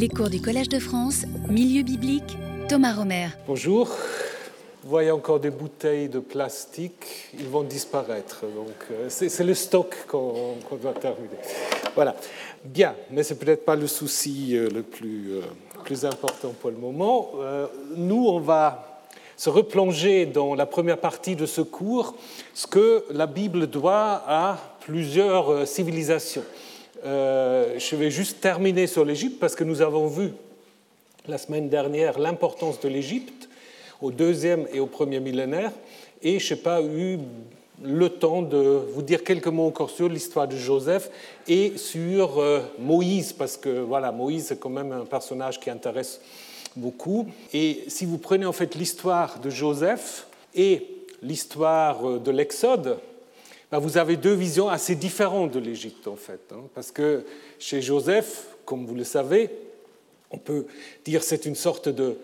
Les cours du Collège de France, Milieu biblique, Thomas Romer. Bonjour. Vous voyez encore des bouteilles de plastique, ils vont disparaître. Donc, euh, c'est le stock qu'on doit terminer. Voilà. Bien, mais ce n'est peut-être pas le souci euh, le plus, euh, plus important pour le moment. Nous, on va se replonger dans la première partie de ce cours, ce que la Bible doit à plusieurs civilisations. Euh, je vais juste terminer sur l'Égypte parce que nous avons vu la semaine dernière l'importance de l'Égypte au deuxième et au premier millénaire. Et je n'ai pas eu le temps de vous dire quelques mots encore sur l'histoire de Joseph et sur euh, Moïse parce que voilà Moïse c'est quand même un personnage qui intéresse beaucoup. Et si vous prenez en fait l'histoire de Joseph et l'histoire euh, de l'Exode vous avez deux visions assez différentes de l'Égypte, en fait. Hein, parce que chez Joseph, comme vous le savez, on peut dire c'est une sorte de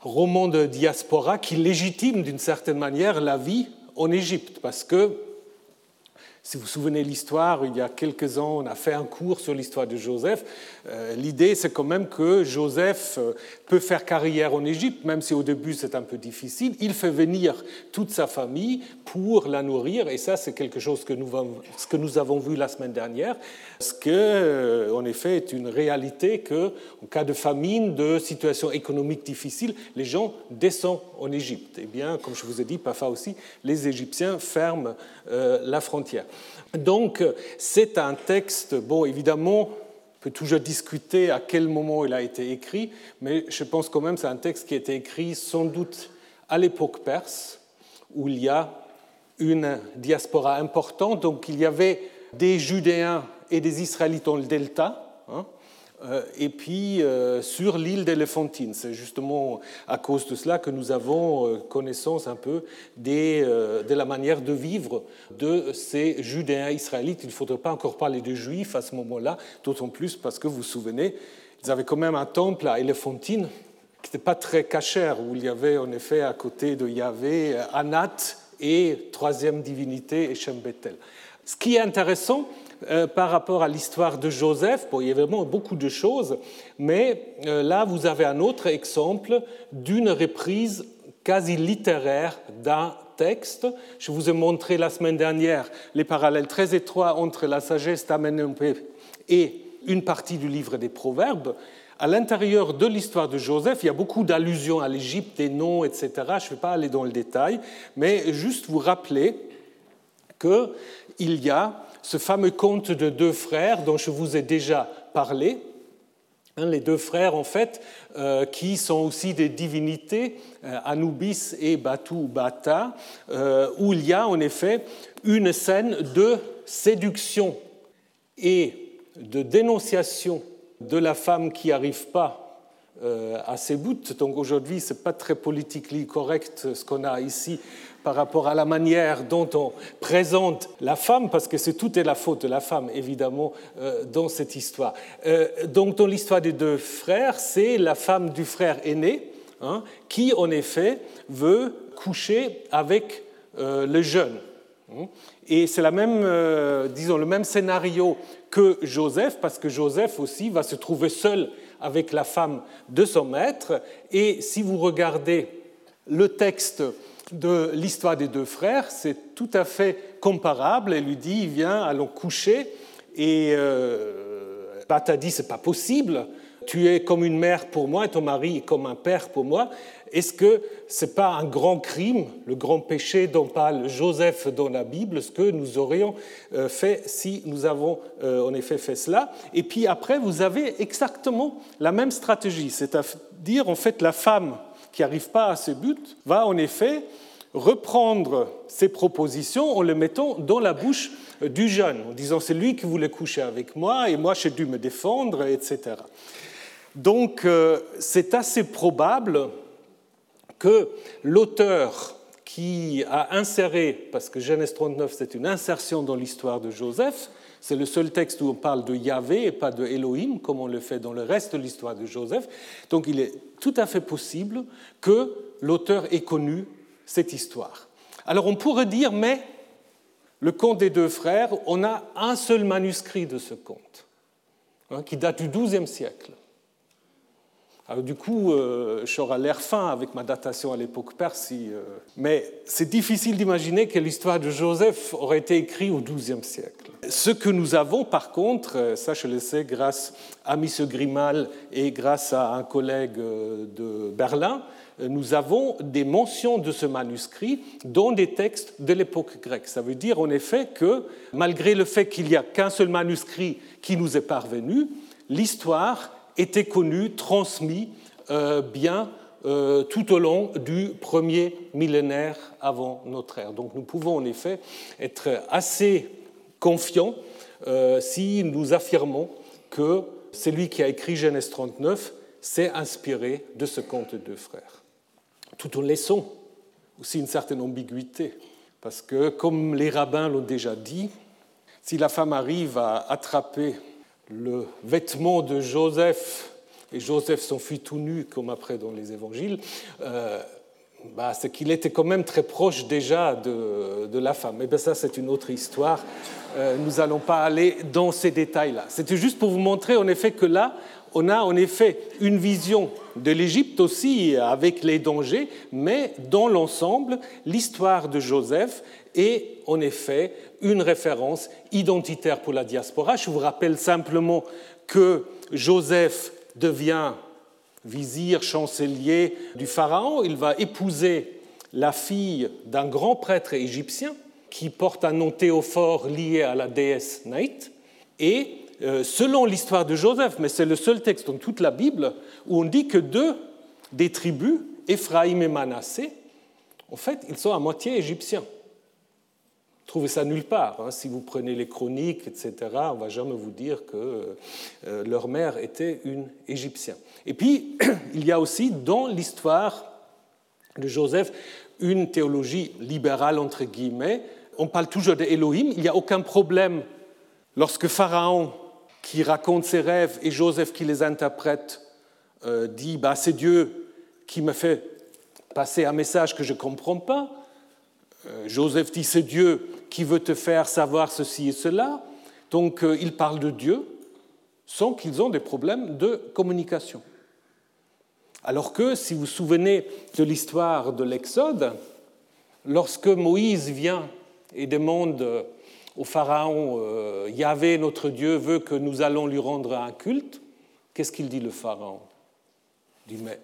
roman de diaspora qui légitime d'une certaine manière la vie en Égypte, parce que si vous vous souvenez l'histoire, il y a quelques ans, on a fait un cours sur l'histoire de Joseph. Euh, l'idée, c'est quand même que Joseph euh, peut faire carrière en Égypte, même si au début c'est un peu difficile. Il fait venir toute sa famille pour la nourrir, et ça, c'est quelque chose que nous, avons vu la semaine dernière, ce que, euh, en effet, est une réalité que, en cas de famine, de situation économique difficile, les gens descendent en Égypte. Eh bien, comme je vous ai dit, parfois aussi, les Égyptiens ferment la frontière. Donc, c'est un texte, bon, évidemment, peut toujours discuter à quel moment il a été écrit, mais je pense quand même que c'est un texte qui a été écrit sans doute à l'époque perse, où il y a une diaspora importante. Donc, il y avait des Judéens et des Israélites dans le delta, hein, et puis euh, sur l'île d'Éléphantine. C'est justement à cause de cela que nous avons euh, connaissance un peu de la manière de vivre de ces Judéens israélites. Il ne faudrait pas encore parler de Juifs à ce moment-là, d'autant plus parce que vous vous souvenez, ils avaient quand même un temple à Éléphantine qui n'était pas très cachère, où il y avait en effet à côté de Yahvé Anat et troisième divinité, Echem Bethel. Ce qui est intéressant, euh, par rapport à l'histoire de Joseph. il y a vraiment beaucoup de choses, mais euh, là, vous avez un autre exemple d'une reprise quasi littéraire d'un texte. Je vous ai montré la semaine dernière les parallèles très étroits entre la sagesse d'Amenhotep et une partie du livre des Proverbes. À l'intérieur de l'histoire de Joseph, il y a beaucoup d'allusions à l'Égypte, des noms, etc. Je ne vais pas aller dans le détail, mais juste vous rappeler qu'il y a ce fameux conte de deux frères dont je vous ai déjà parlé. Hein, les deux frères, en fait, euh, qui sont aussi des divinités, euh, Anubis et Batu Bata, euh, où il y a en effet une scène de séduction et de dénonciation de la femme qui n'arrive pas à ses buts. Donc aujourd'hui, ce n'est pas très politiquement correct ce qu'on a ici par rapport à la manière dont on présente la femme, parce que c'est tout est la faute de la femme, évidemment, euh, dans cette histoire. Euh, donc, dans l'histoire des deux frères, c'est la femme du frère aîné hein, qui, en effet, veut coucher avec euh, le jeune. Hein. Et c'est la même, disons, le même scénario que Joseph, parce que Joseph aussi va se trouver seul avec la femme de son maître. Et si vous regardez le texte de l'histoire des deux frères, c'est tout à fait comparable. Elle lui dit, viens, allons coucher. Et euh, Bata dit, c'est pas possible. Tu es comme une mère pour moi et ton mari est comme un père pour moi. Est-ce que c'est pas un grand crime, le grand péché dont parle Joseph dans la Bible, ce que nous aurions euh, fait si nous avons euh, en effet fait cela? Et puis après, vous avez exactement la même stratégie, c'est-à-dire en fait la femme qui n'arrive pas à ses buts va en effet reprendre ses propositions en les mettant dans la bouche du jeune, en disant c'est lui qui voulait coucher avec moi et moi j'ai dû me défendre, etc. Donc euh, c'est assez probable que l'auteur qui a inséré, parce que Genèse 39 c'est une insertion dans l'histoire de Joseph, c'est le seul texte où on parle de Yahvé et pas de Elohim, comme on le fait dans le reste de l'histoire de Joseph. Donc il est tout à fait possible que l'auteur ait connu cette histoire. Alors on pourrait dire, mais le conte des deux frères, on a un seul manuscrit de ce conte, hein, qui date du XIIe siècle. Du coup, euh, j'aurai l'air fin avec ma datation à l'époque perse, euh, mais c'est difficile d'imaginer que l'histoire de Joseph aurait été écrite au XIIe siècle. Ce que nous avons, par contre, euh, ça je le sais grâce à M. Grimal et grâce à un collègue de Berlin, nous avons des mentions de ce manuscrit dans des textes de l'époque grecque. Ça veut dire en effet que, malgré le fait qu'il n'y a qu'un seul manuscrit qui nous est parvenu, l'histoire était connu, transmis euh, bien euh, tout au long du premier millénaire avant notre ère. Donc nous pouvons en effet être assez confiants euh, si nous affirmons que celui qui a écrit Genèse 39 s'est inspiré de ce conte de frères. Tout en laissant aussi une certaine ambiguïté, parce que comme les rabbins l'ont déjà dit, si la femme arrive à attraper le vêtement de Joseph, et Joseph s'enfuit tout nu, comme après dans les évangiles, euh, bah, c'est qu'il était quand même très proche déjà de, la femme. Mais bien ça, c'est une autre histoire. Euh, nous n'allons pas aller dans ces détails-là. C'était juste pour vous montrer en effet que là, on a en effet une vision de l'Égypte aussi avec les dangers, mais dans l'ensemble, l'histoire de Joseph est en effet une référence identitaire pour la diaspora. Je vous rappelle simplement que Joseph devient vizir, chancelier du Pharaon. Il va épouser la fille d'un grand prêtre égyptien qui porte un nom théophore lié à la déesse Naït. Et euh, selon l'histoire de Joseph, mais c'est le seul texte dans toute la Bible où on dit que deux des tribus, Éphraïm et Manassé, en fait, ils sont à moitié égyptiens. Trouvez ça nulle part. Hein. Si vous prenez les chroniques, etc., on va jamais vous dire que euh, leur mère était une Égyptienne. Et puis, il y a aussi dans l'histoire de Joseph une théologie libérale, entre guillemets. On parle toujours d'Élohim. Il n'y a aucun problème lorsque Pharaon qui raconte ses rêves et Joseph qui les interprète euh, dit bah, c'est Dieu qui me fait passer un message que je ne comprends pas. Euh, Joseph dit c'est Dieu qui veut te faire savoir ceci et cela. Donc euh, il parle de Dieu sans qu'ils aient des problèmes de communication. Alors que si vous vous souvenez de l'histoire de l'Exode, lorsque Moïse vient et demande au Pharaon, euh, Yahvé, notre Dieu, veut que nous allons lui rendre un culte, qu'est-ce qu'il dit le Pharaon? Il dit, mais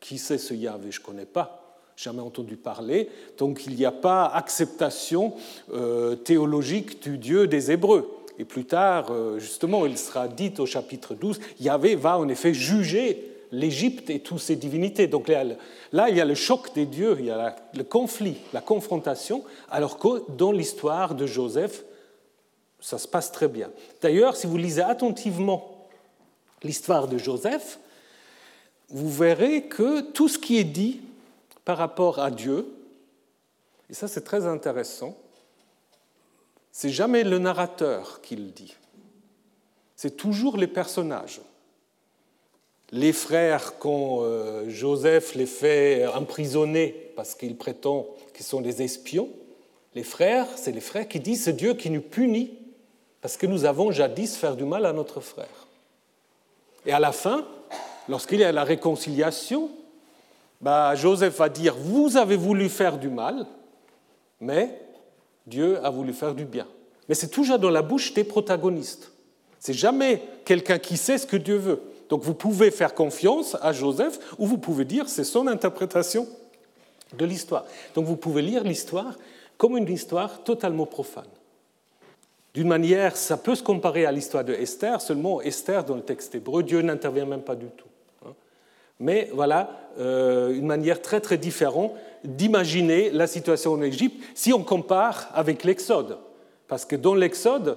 qui c'est ce Yahvé? Je ne connais pas jamais entendu parler. Donc il n'y a pas acceptation euh, théologique du Dieu des Hébreux. Et plus tard, euh, justement, il sera dit au chapitre 12, Yahvé va en effet juger l'Égypte et toutes ses divinités. Donc là, il y a le choc des dieux, il y a le conflit, la confrontation, alors que dans l'histoire de Joseph, ça se passe très bien. D'ailleurs, si vous lisez attentivement l'histoire de Joseph, vous verrez que tout ce qui est dit par rapport à Dieu, et ça c'est très intéressant, c'est jamais le narrateur qui le dit, c'est toujours les personnages. Les frères, quand euh, Joseph les fait emprisonner parce qu'il prétend qu'ils sont des espions, les frères, c'est les frères qui disent c'est Dieu qui nous punit parce que nous avons jadis fait du mal à notre frère. Et à la fin, lorsqu'il y a la réconciliation, bah, Joseph va dire, vous avez voulu faire du mal, mais Dieu a voulu faire du bien. Mais c'est toujours dans la bouche des protagonistes. C'est jamais quelqu'un qui sait ce que Dieu veut. Donc vous pouvez faire confiance à Joseph ou vous pouvez dire c'est son interprétation de l'histoire. Donc vous pouvez lire l'histoire comme une histoire totalement profane. D'une manière, ça peut se comparer à l'histoire de Esther, seulement Esther, dans le texte hébreu, Dieu n'intervient même pas du tout. Mais voilà euh, une manière très très différente d'imaginer la situation en Égypte si on compare avec l'Exode. Parce que dans l'Exode,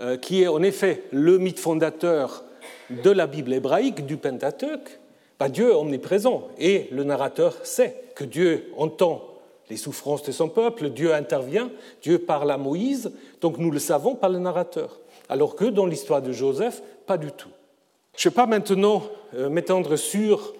euh, qui est en effet le mythe fondateur de la Bible hébraïque, du Pentateuque, bah, Dieu est omniprésent et le narrateur sait que Dieu entend les souffrances de son peuple, Dieu intervient, Dieu parle à Moïse, donc nous le savons par le narrateur. Alors que dans l'histoire de Joseph, pas du tout. Je ne vais pas maintenant euh, m'étendre sur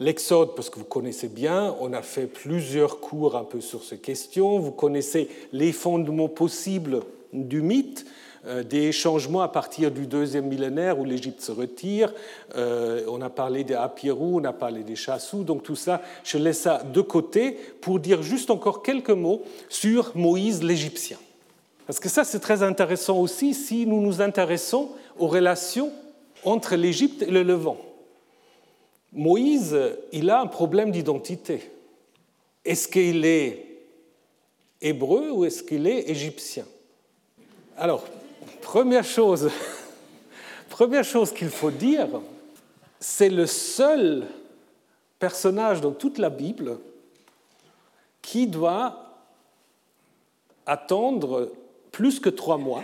l'Exode, parce que vous connaissez bien, on a fait plusieurs cours un peu sur ces questions, vous connaissez les fondements possibles du mythe. euh, des changements à partir du deuxième millénaire où l'Égypte se retire. Euh, on a parlé des Apirou, on a parlé des Chassous, donc tout ça, je laisse ça de côté pour dire juste encore quelques mots sur Moïse l'Égyptien. Parce que ça, c'est très intéressant aussi si nous nous intéressons aux relations entre l'Égypte et le Levant. Moïse, il a un problème d'identité. Est-ce qu'il est hébreu ou est-ce qu'il est égyptien? Alors, première chose, première chose qu'il faut dire, c'est le seul personnage dans toute la Bible qui doit attendre plus que trois mois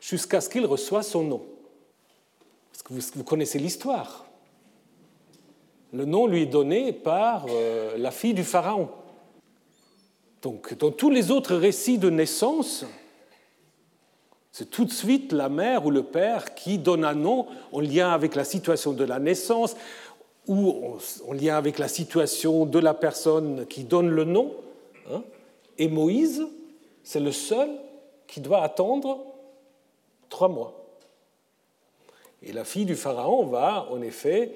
jusqu'à ce qu'il reçoive son nom. Vous, connaissez l'histoire. Le nom lui est donné par euh, la fille du Pharaon. Donc, dans tous les autres récits de naissance, c'est tout de suite la mère ou le père qui donne un nom en lien avec la situation de la naissance ou en lien avec la situation de la personne qui donne le nom. Hein. Et Moïse, c'est le seul qui doit attendre trois mois. Et la fille du Pharaon va en effet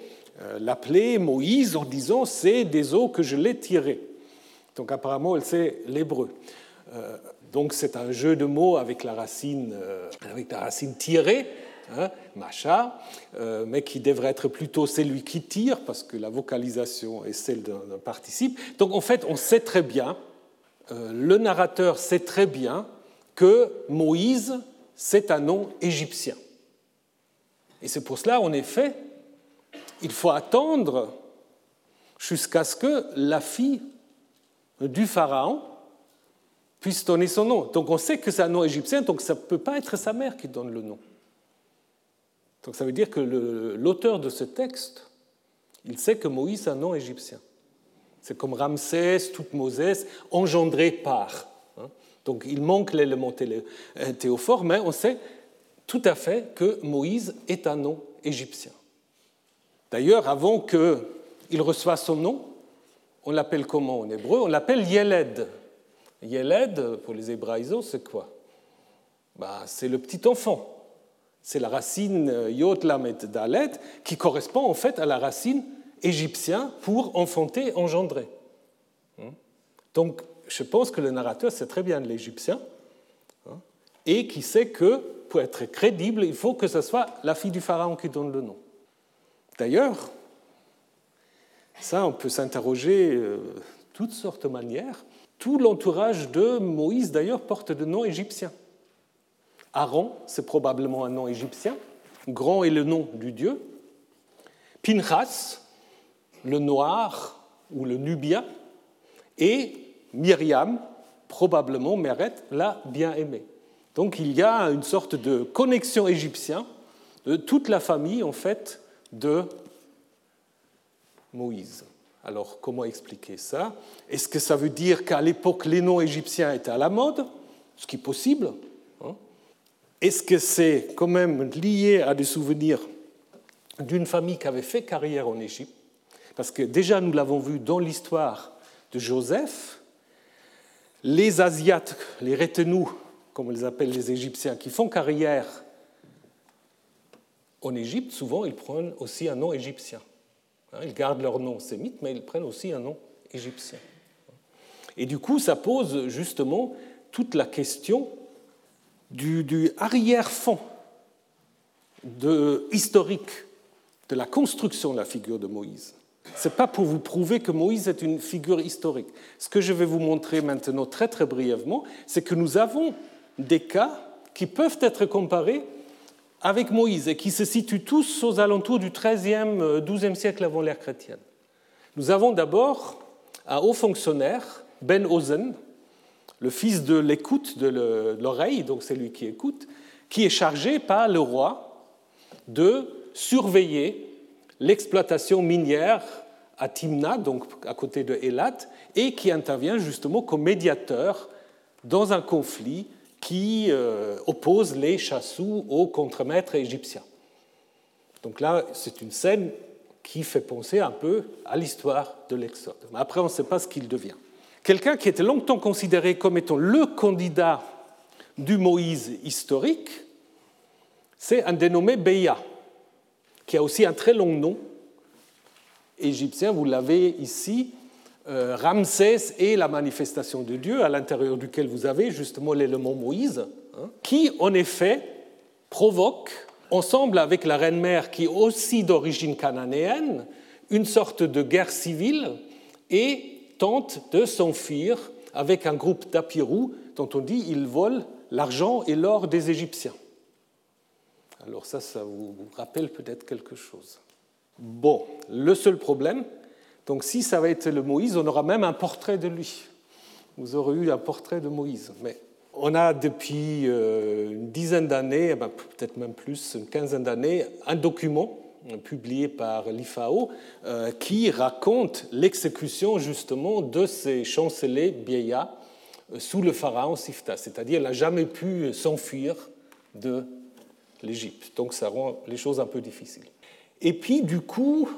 l'appeler Moïse en disant C'est des eaux que je l'ai tirées. Donc apparemment, elle sait l'hébreu. Euh, donc c'est un jeu de mots avec la racine, euh, avec la racine tirée, hein, macha, euh, mais qui devrait être plutôt celui qui tire, parce que la vocalisation est celle d'un participe. Donc en fait, on sait très bien, le narrateur sait très bien que Moïse, c'est un nom égyptien. Et c'est pour cela, en effet, il faut attendre jusqu'à ce que la fille du Pharaon puisse donner son nom. Donc on sait que c'est un nom égyptien, donc ça ne peut pas être sa mère qui donne le nom. Donc ça veut dire que l'auteur de ce texte, il sait que Moïse a un nom égyptien. C'est comme Ramsès, Toutmoses, engendré par. Hein. Donc il manque l'élément euh, théophore, mais on sait tout à fait que Moïse est un nom égyptien. D'ailleurs, avant qu'il reçoive son nom, on l'appelle comment en hébreu? On l'appelle Yeled. Yeled, pour les hébraïsos, c'est quoi? Bah, C'est le petit enfant. C'est la racine euh, Yot Lamet Dalet qui correspond en fait à la racine égyptienne pour enfanter, engendrer. Hmm? Donc, je pense que le narrateur sait très bien l'égyptien hein, et qui sait que pour être crédible, il faut que ce soit la fille du pharaon qui donne le nom. D'ailleurs, ça, on peut s'interroger de euh, toutes sortes de manières. Tout l'entourage de Moïse, d'ailleurs, porte de noms égyptiens. Aaron, c'est probablement un nom égyptien. Grand est le nom du dieu. Pinchas, le noir ou le nubien. Et Myriam, probablement Meret, la bien-aimée. Donc il y a une sorte de connexion égyptienne de toute la famille, en fait, de Moïse. Alors, comment expliquer ça? Est-ce que ça veut dire qu'à l'époque, les noms égyptiens étaient à la mode? Ce qui est possible. Hein? Est-ce que c'est quand même lié à des souvenirs d'une famille qui avait fait carrière en Égypte? Parce que déjà, nous l'avons vu dans l'histoire de Joseph, les Asiates, les retenus, comme on les appelle les Égyptiens, qui font carrière en Égypte, souvent, ils prennent aussi un nom égyptien. Hein, ils gardent leur nom sémite, mais ils prennent aussi un nom égyptien. Et du coup, ça pose justement toute la question du, arrière-fond historique de la construction de la figure de Moïse. Ce n'est pas pour vous prouver que Moïse est une figure historique. Ce que je vais vous montrer maintenant très très brièvement, c'est que nous avons des cas qui peuvent être comparés avec Moïse et qui se situent tous aux alentours du XIIIe, XIIe siècle avant l'ère chrétienne. Nous avons d'abord un haut fonctionnaire, Ben Ozen, le fils de l'écoute, de l'oreille, donc c'est lui qui écoute, qui est chargé par le roi de surveiller l'exploitation minière à Timna, donc à côté de Elat, et qui intervient justement comme médiateur dans un conflit qui euh, oppose les chassous aux contremaîtres égyptiens. Donc là, c'est une scène qui fait penser un peu à l'histoire de l'Exode. Après, on ne sait pas ce qu'il devient. Quelqu'un qui était longtemps considéré comme étant le candidat du Moïse historique, c'est un dénommé Beya, qui a aussi un très long nom égyptien, vous l'avez ici, euh, Ramsès et la manifestation de Dieu, à l'intérieur duquel vous avez justement l'élément Moïse, hein, qui en effet provoque, ensemble avec la reine-mère qui est aussi d'origine cananéenne, une sorte de guerre civile et tente de s'enfuir avec un groupe d'Apirou dont on dit ils volent l'argent et l'or des Égyptiens. Alors ça, ça vous rappelle peut-être quelque chose. Bon, le seul problème, donc si ça va être le Moïse, on aura même un portrait de lui. Vous aurez eu un portrait de Moïse. Mais on a depuis euh, une dizaine d'années, eh ben, peut-être même plus, une quinzaine d'années, un document publié par l'IFAO euh, qui raconte l'exécution justement de ces chanceliers Biéya euh, sous le pharaon Sifta. C'est-à-dire qu'il n'a jamais pu s'enfuir de l'Égypte. Donc ça rend les choses un peu difficiles. Et puis, du coup,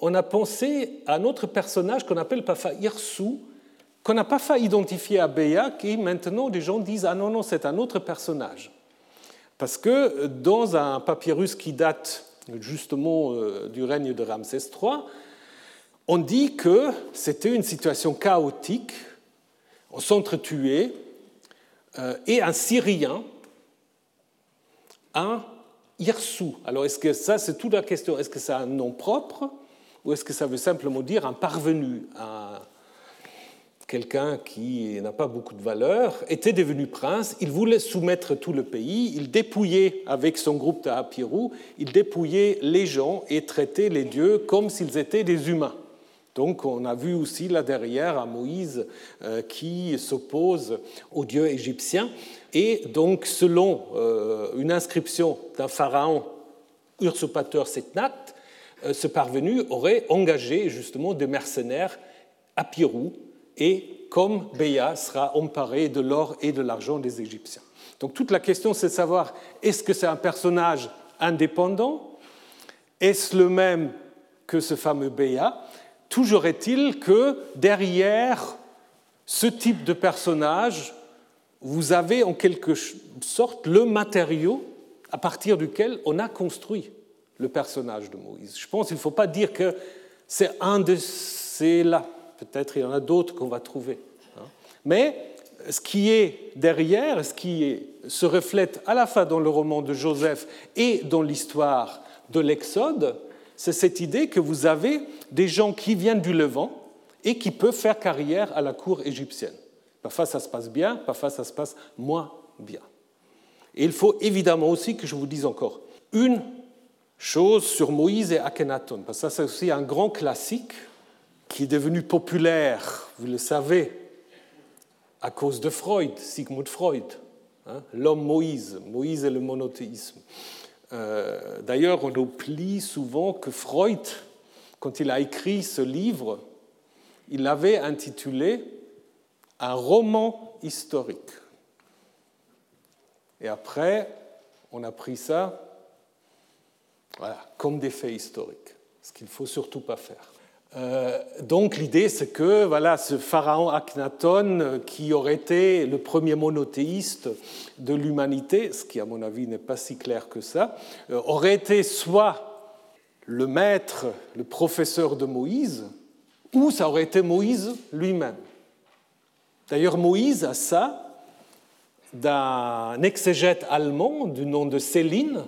on a pensé à un autre personnage qu'on appelle Pafa Irsu, qu'on n'a pas fait identifier à Béa, qui maintenant les gens disent Ah non, non, c'est un autre personnage. Parce que dans un papyrus qui date justement euh, du règne de Ramsès III, on dit que c'était une situation chaotique, on s'entretuait, euh, et un Syrien, un Irsou. Alors, est-ce que ça, c'est toute la question Est-ce que c'est un nom propre? Ou est-ce que ça veut simplement dire un parvenu, quelqu'un qui n'a pas beaucoup de valeur, était devenu prince, il voulait soumettre tout le pays, il dépouillait avec son groupe d'Apirou, il dépouillait les gens et traitait les dieux comme s'ils étaient des humains. Donc on a vu aussi là derrière à Moïse euh, qui s'oppose aux dieux égyptiens. Et donc, selon euh, une inscription d'un pharaon usurpateur Setnat, ce parvenu aurait engagé justement des mercenaires à Pirou et comme Béa sera emparé de l'or et de l'argent des Égyptiens. Donc toute la question c'est de savoir est-ce que c'est un personnage indépendant? Est-ce le même que ce fameux Béa? Toujours est-il que derrière ce type de personnage, vous avez en quelque sorte le matériau à partir duquel on a construit le personnage de Moïse. Je pense qu'il ne faut pas dire que c'est un de ces-là. Peut-être il y en a d'autres qu'on va trouver. Hein. Mais ce qui est derrière, ce qui se reflète à la fois dans le roman de Joseph et dans l'histoire de l'Exode, c'est cette idée que vous avez des gens qui viennent du Levant et qui peuvent faire carrière à la cour égyptienne. Parfois ça se passe bien, parfois ça se passe moins bien. Et il faut évidemment aussi que je vous dise encore une chose sur Moïse et Akhenaton, parce que ça c'est aussi un grand classique qui est devenu populaire, vous le savez, à cause de Freud, Sigmund Freud, hein, l'homme Moïse, Moïse et le monothéisme. Euh, d'ailleurs, on oublie souvent que Freud, quand il a écrit ce livre, il l'avait intitulé un roman historique. Et après, on a pris ça voilà, comme des faits historiques, ce qu'il ne faut surtout pas faire. Euh, donc l'idée, c'est que voilà, ce pharaon Akhenaton, euh, qui aurait été le premier monothéiste de l'humanité, ce qui à mon avis n'est pas si clair que ça, euh, aurait été soit le maître, le professeur de Moïse, ou ça aurait été Moïse lui-même. D'ailleurs, Moïse a ça d'un exégète allemand du nom de Céline,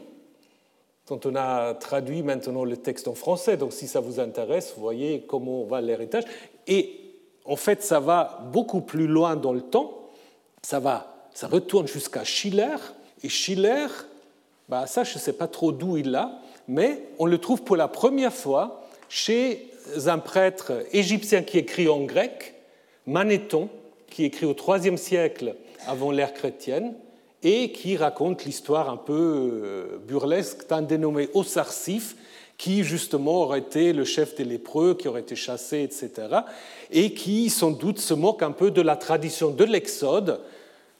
dont on a traduit maintenant le texte en français. Donc si ça vous intéresse, vous voyez comment va l'héritage. Et en fait, ça va beaucoup plus loin dans le temps. Ça, va, ça retourne jusqu'à Schiller. Et Schiller, bah ça, je ne sais pas trop d'où il l'a, mais on le trouve pour la première fois chez un prêtre égyptien qui écrit en grec, Manéthon, qui écrit au IIIe siècle avant l'ère chrétienne et qui raconte l'histoire un peu euh, burlesque d'un dénommé Osarsif, qui justement aurait été le chef des lépreux, qui aurait été chassé, etc., et qui sans doute se moque un peu de la tradition de l'Exode.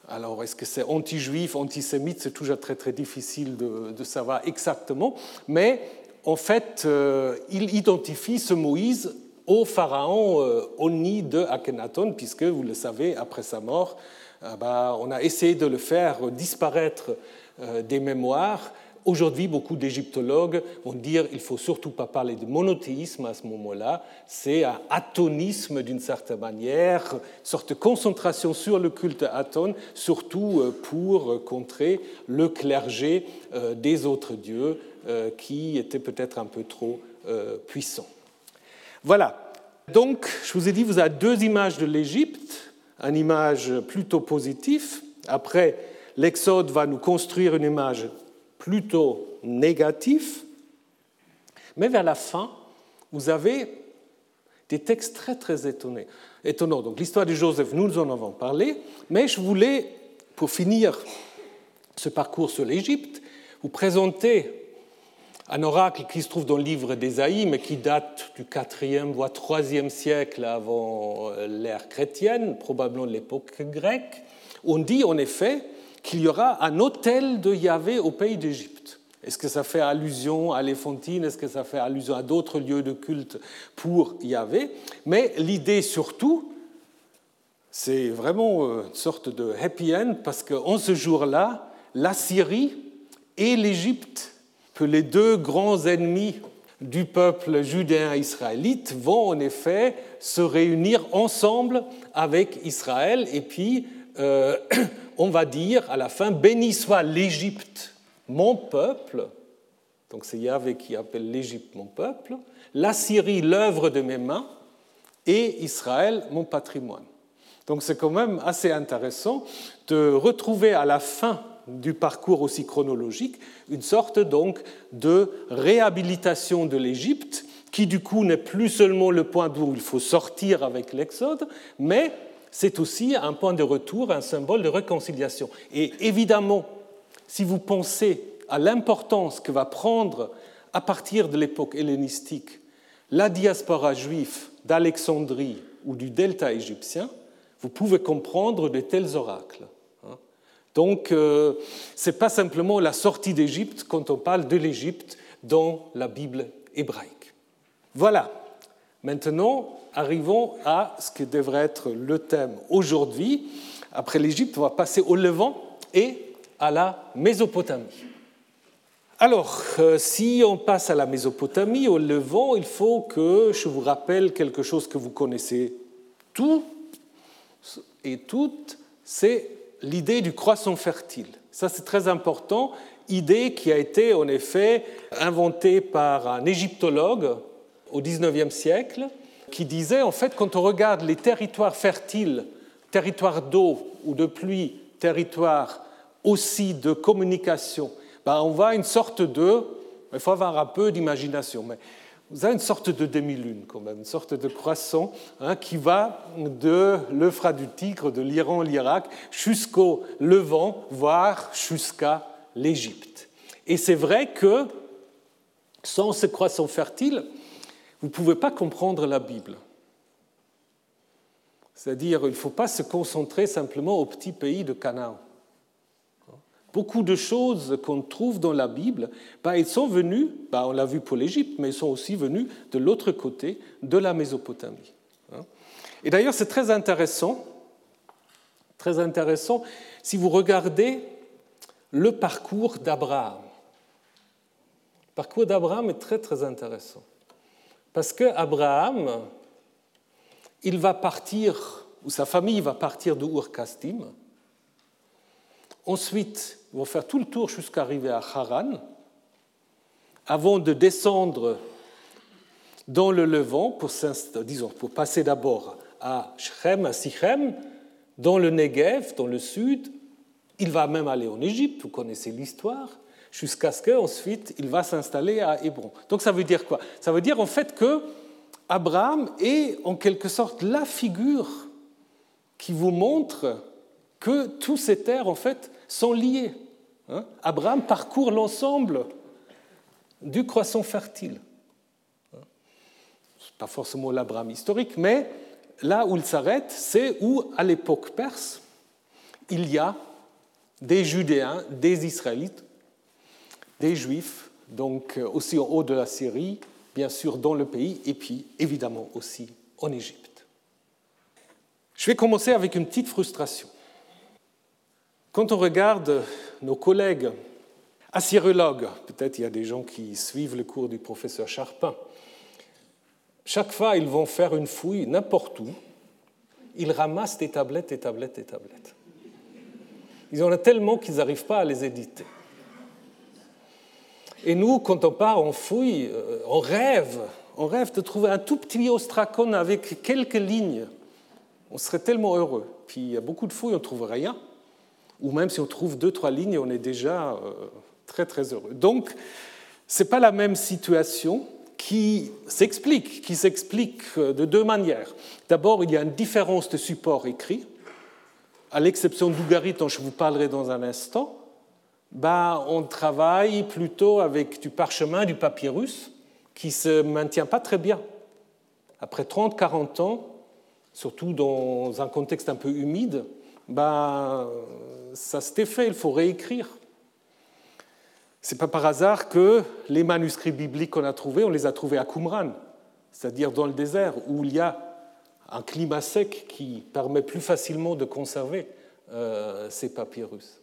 Alors, est-ce que c'est anti-juif, antisémite? C'est toujours très très difficile de, savoir exactement, mais en fait, euh, il identifie ce Moïse au pharaon euh, Oni de Akhenaton, puisque, vous le savez, après sa mort, euh, bah, on a essayé de le faire disparaître des mémoires Aujourd'hui, beaucoup d'égyptologues vont dire qu'il ne faut surtout pas parler de monothéisme à ce moment-là, c'est un atonisme d'une certaine manière, une sorte de concentration sur le culte Aton, surtout euh, pour contrer le clergé euh, des autres dieux euh, qui était peut-être un peu trop puissant. Voilà. Donc, je vous ai dit, vous avez deux images de l'Égypte, une image plutôt positive. Après, l'Exode va nous construire une image plutôt négatif, mais vers la fin, vous avez des textes très très étonnants. Donc l'histoire de Joseph, nous en avons parlé, mais je voulais, pour finir ce parcours sur l'Égypte, vous présenter un oracle qui se trouve dans le livre d'Ésaïe, mais qui date du 4e voire 3e siècle avant l'ère chrétienne, probablement l'époque grecque. On dit en effet qu'il y aura un hôtel de Yahvé au pays d'Égypte. Est-ce que ça fait allusion à l'Éphantine? Est-ce que ça fait allusion à d'autres lieux de culte pour Yahvé? Mais l'idée surtout, c'est vraiment euh, une sorte de happy end parce qu'en ce jour-là, la Syrie et l'Égypte, que les deux grands ennemis du peuple judéen israélite, vont en effet se réunir ensemble avec Israël. Et puis euh, on va dire à la fin, béni soit l'Égypte, mon peuple, donc c'est Yahvé qui appelle l'Égypte mon peuple, la Syrie l'œuvre de mes mains, et Israël mon patrimoine. Donc c'est quand même assez intéressant de retrouver à la fin du parcours aussi chronologique une sorte donc de réhabilitation de l'Égypte qui du coup n'est plus seulement le point d'où il faut sortir avec l'Exode, mais c'est aussi un point de retour, un symbole de réconciliation. Et évidemment, si vous pensez à l'importance que va prendre à partir de l'époque hellénistique la diaspora juive d'Alexandrie ou du delta égyptien, vous pouvez comprendre de tels oracles. Donc, euh, ce n'est pas simplement la sortie d'Égypte quand on parle de l'Égypte dans la Bible hébraïque. Voilà. Maintenant, arrivons à ce qui devrait être le thème aujourd'hui. Après l'Égypte, on va passer au Levant et à la Mésopotamie. Alors, euh, si on passe à la Mésopotamie, au Levant, il faut que je vous rappelle quelque chose que vous connaissez tous et toutes, c'est l'idée du croissant fertile. Ça, c'est très important, idée qui a été en effet inventée par un égyptologue au XIXe siècle, qui disait, en fait, quand on regarde les territoires fertiles, territoires d'eau ou de pluie, territoires aussi de communication, ben on voit une sorte de, il faut avoir un peu d'imagination, mais vous avez une sorte de demi-lune quand même, une sorte de croissant hein, qui va de l'Euphrate du Tigre, de l'Iran, l'Irak, jusqu'au Levant, voire jusqu'à l'Égypte. Et c'est vrai que sans ce croissant fertile, vous ne pouvez pas comprendre la Bible. C'est-à-dire, il ne faut pas se concentrer simplement au petit pays de Canaan. Beaucoup de choses qu'on trouve dans la Bible, bah, elles sont venues, bah, on l'a vu pour l'Égypte, mais elles sont aussi venues de l'autre côté de la Mésopotamie. Hein. Et d'ailleurs, c'est très intéressant, très intéressant, si vous regardez le parcours d'Abraham. Le parcours d'Abraham est très très intéressant. Parce que Abraham, il va partir, ou sa famille va partir de Ur-Kasdim. Ensuite, ils vont faire tout le tour jusqu'à arriver à Haran, avant de descendre dans le Levant pour, passer d'abord à Shrem, à Sichem, dans le Negev, dans le sud. Il va même aller en Égypte, vous connaissez l'histoire jusqu'à ce qu'ensuite il va s'installer à Hébron. Donc ça veut dire quoi? Ça veut dire en fait que Abraham est en quelque sorte la figure qui vous montre que tous ces terres en fait sont liées. Hein. Abraham parcourt l'ensemble du croissant fertile. Hein. pas forcément l'Abraham historique, mais là où il s'arrête, c'est où, à l'époque perse, il y a des Judéens, des Israélites des Juifs, donc euh, aussi en haut de la Syrie, bien sûr dans le pays, et puis évidemment aussi en Égypte. Je vais commencer avec une petite frustration. Quand on regarde nos collègues assyrologues, peut-être il y a des gens qui suivent le cours du professeur Charpin, chaque fois ils vont faire une fouille n'importe où, ils ramassent des tablettes, des tablettes, des tablettes. Ils en ont tellement qu'ils n'arrivent pas à les éditer. Et nous, quand on part en fouille, euh, on rêve, on rêve de trouver un tout petit ostracon avec quelques lignes. On serait tellement heureux. Puis il y a beaucoup de fouilles, on ne trouve rien. Ou même si on trouve deux, trois lignes, on est déjà euh, très, très heureux. Donc, ce n'est pas la même situation qui s'explique, qui s'explique euh, de deux manières. D'abord, il y a une différence de support écrit, à l'exception d'Ougarit dont je vous parlerai dans un instant bah, on travaille plutôt avec du parchemin, du papyrus, qui ne se maintient pas très bien. Après 30-40 ans, surtout dans un contexte un peu humide, bah, ça s'est fait, il faut réécrire. Ce n'est pas par hasard que les manuscrits bibliques qu'on a trouvés, on les a trouvés à Qumran, c'est-à-dire dans le désert, où il y a un climat sec qui permet plus facilement de conserver euh, ces papyrus.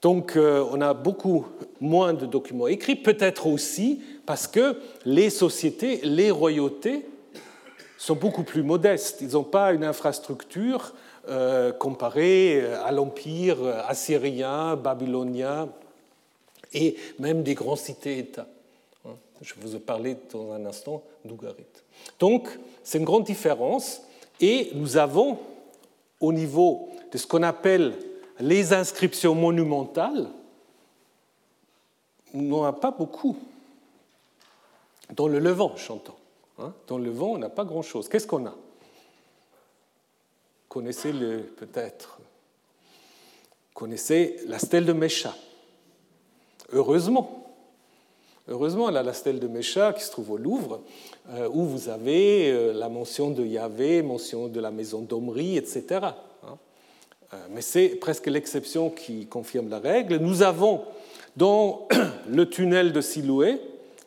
Donc euh, on a beaucoup moins de documents écrits, peut-être aussi parce que les sociétés, les royautés sont beaucoup plus modestes. Ils n'ont pas une infrastructure euh, comparée à l'empire assyrien, babylonien et même des grandes cités-États. Hein, je vous ai parlé dans un instant d'Ougarit. Donc c'est une grande différence et nous avons au niveau de ce qu'on appelle les inscriptions monumentales, on n'en a pas beaucoup. Dans le Levant, j'entends. Hein. Dans le Levant, on n'a pas grand-chose. Qu'est-ce qu'on a? Connaissez-le peut-être. Connaissez la stèle de Mécha. Heureusement. Heureusement, la stèle de Mécha qui se trouve au Louvre, euh, où vous avez euh, la mention de Yahvé, mention de la maison d'Omri, etc. Euh, mais c'est presque l'exception qui confirme la règle. Nous avons dans le tunnel de Siloué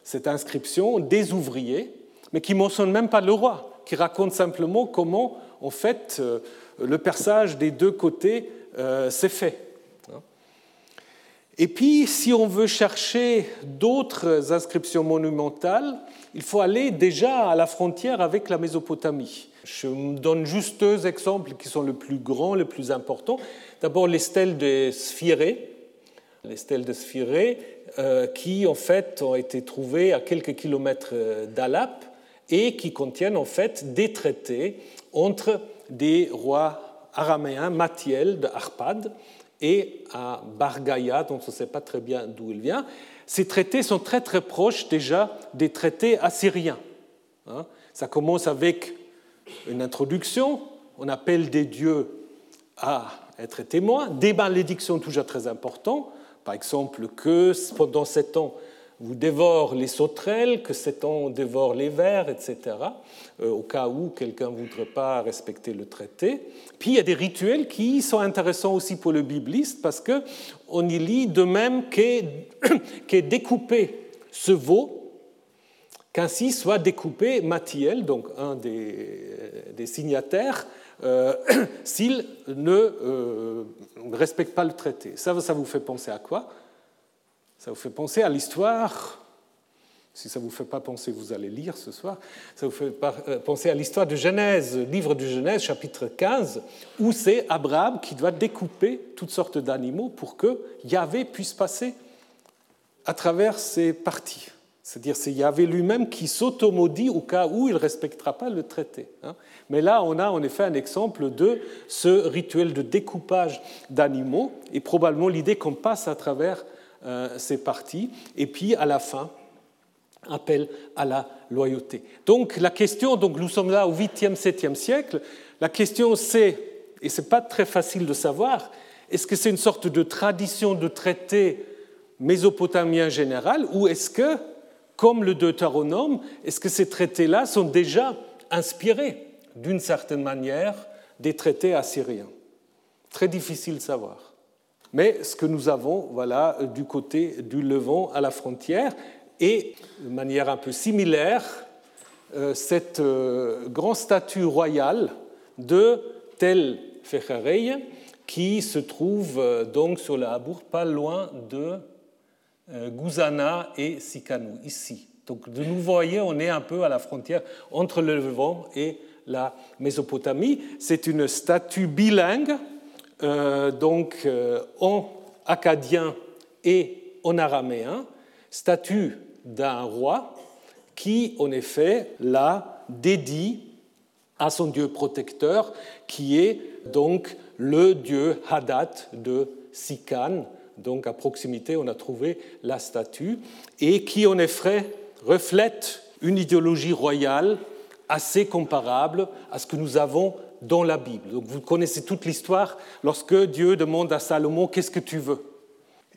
cette inscription des ouvriers, mais qui ne mentionne même pas le roi, qui raconte simplement comment, en fait, euh, le perçage des deux côtés euh, s'est fait. Et puis, si on veut chercher d'autres inscriptions monumentales, il faut aller déjà à la frontière avec la Mésopotamie. Je me donne juste deux exemples qui sont les plus grands, les plus importants. D'abord les stèles de Sphyrée, les stèles de Sphyrée, euh, qui en fait ont été trouvées à quelques kilomètres d'Alap et qui contiennent en fait des traités entre des rois araméens, Mathiel de Arpad et à Bargaya, dont on ne sait pas très bien d'où il vient. Ces traités sont très très proches déjà des traités assyriens. Hein. Ça commence avec une introduction, on appelle des dieux à être témoins, des malédictions toujours très importantes, par exemple que pendant sept ans vous dévore les sauterelles, que on dévore les vers, etc., euh, au cas où quelqu'un ne voudrait pas respecter le traité. Puis il y a des rituels qui sont intéressants aussi pour le bibliste, parce qu'on y lit de même qu'est découpé ce veau qu'ainsi soit découpé Mathiel, donc un des, signataires, euh, s'il ne euh, respecte pas le traité. Ça, ça vous fait penser à quoi? Ça vous fait penser à l'histoire, si ça ne vous fait pas penser, vous allez lire ce soir, ça vous fait euh, penser à l'histoire de Genèse, livre de Genèse, chapitre 15, où c'est Abraham qui doit découper toutes sortes d'animaux pour que Yahvé puisse passer à travers ces parties. C'est-à-dire c'est Yahvé lui-même qui s'automaudit au cas où il ne respectera pas le traité. Hein. Mais là, on a en effet un exemple de ce rituel de découpage d'animaux et probablement l'idée qu'on passe à travers ces parties. Et puis, à la fin, appel à la loyauté. Donc la question, donc nous sommes là au 8e, 7e siècle, la question c'est, et ce n'est pas très facile de savoir, est-ce que c'est une sorte de tradition de traité mésopotamien général ou est-ce que comme le Deutéronome, est-ce que ces traités-là sont déjà inspirés, d'une certaine manière, des traités assyriens? Très difficile de savoir. Mais ce que nous avons, voilà, du côté du Levant à la frontière, et de manière un peu similaire, euh, cette euh, grande statue royale de Tel Fecherey qui se trouve euh, donc sur la Habour, pas loin de Gouzana et Sikanou, ici. Donc de nous voyez, on est un peu à la frontière entre le Levant et la Mésopotamie. C'est une statue bilingue, donc en acadien et en araméen, statue d'un roi qui, en effet, la dédie à son dieu protecteur, qui est donc le dieu Hadad de Sikan. Donc à proximité, on a trouvé la statue, et qui en effet reflète une idéologie royale assez comparable à ce que nous avons dans la Bible. Donc vous connaissez toute l'histoire lorsque Dieu demande à Salomon Qu'est-ce que tu veux?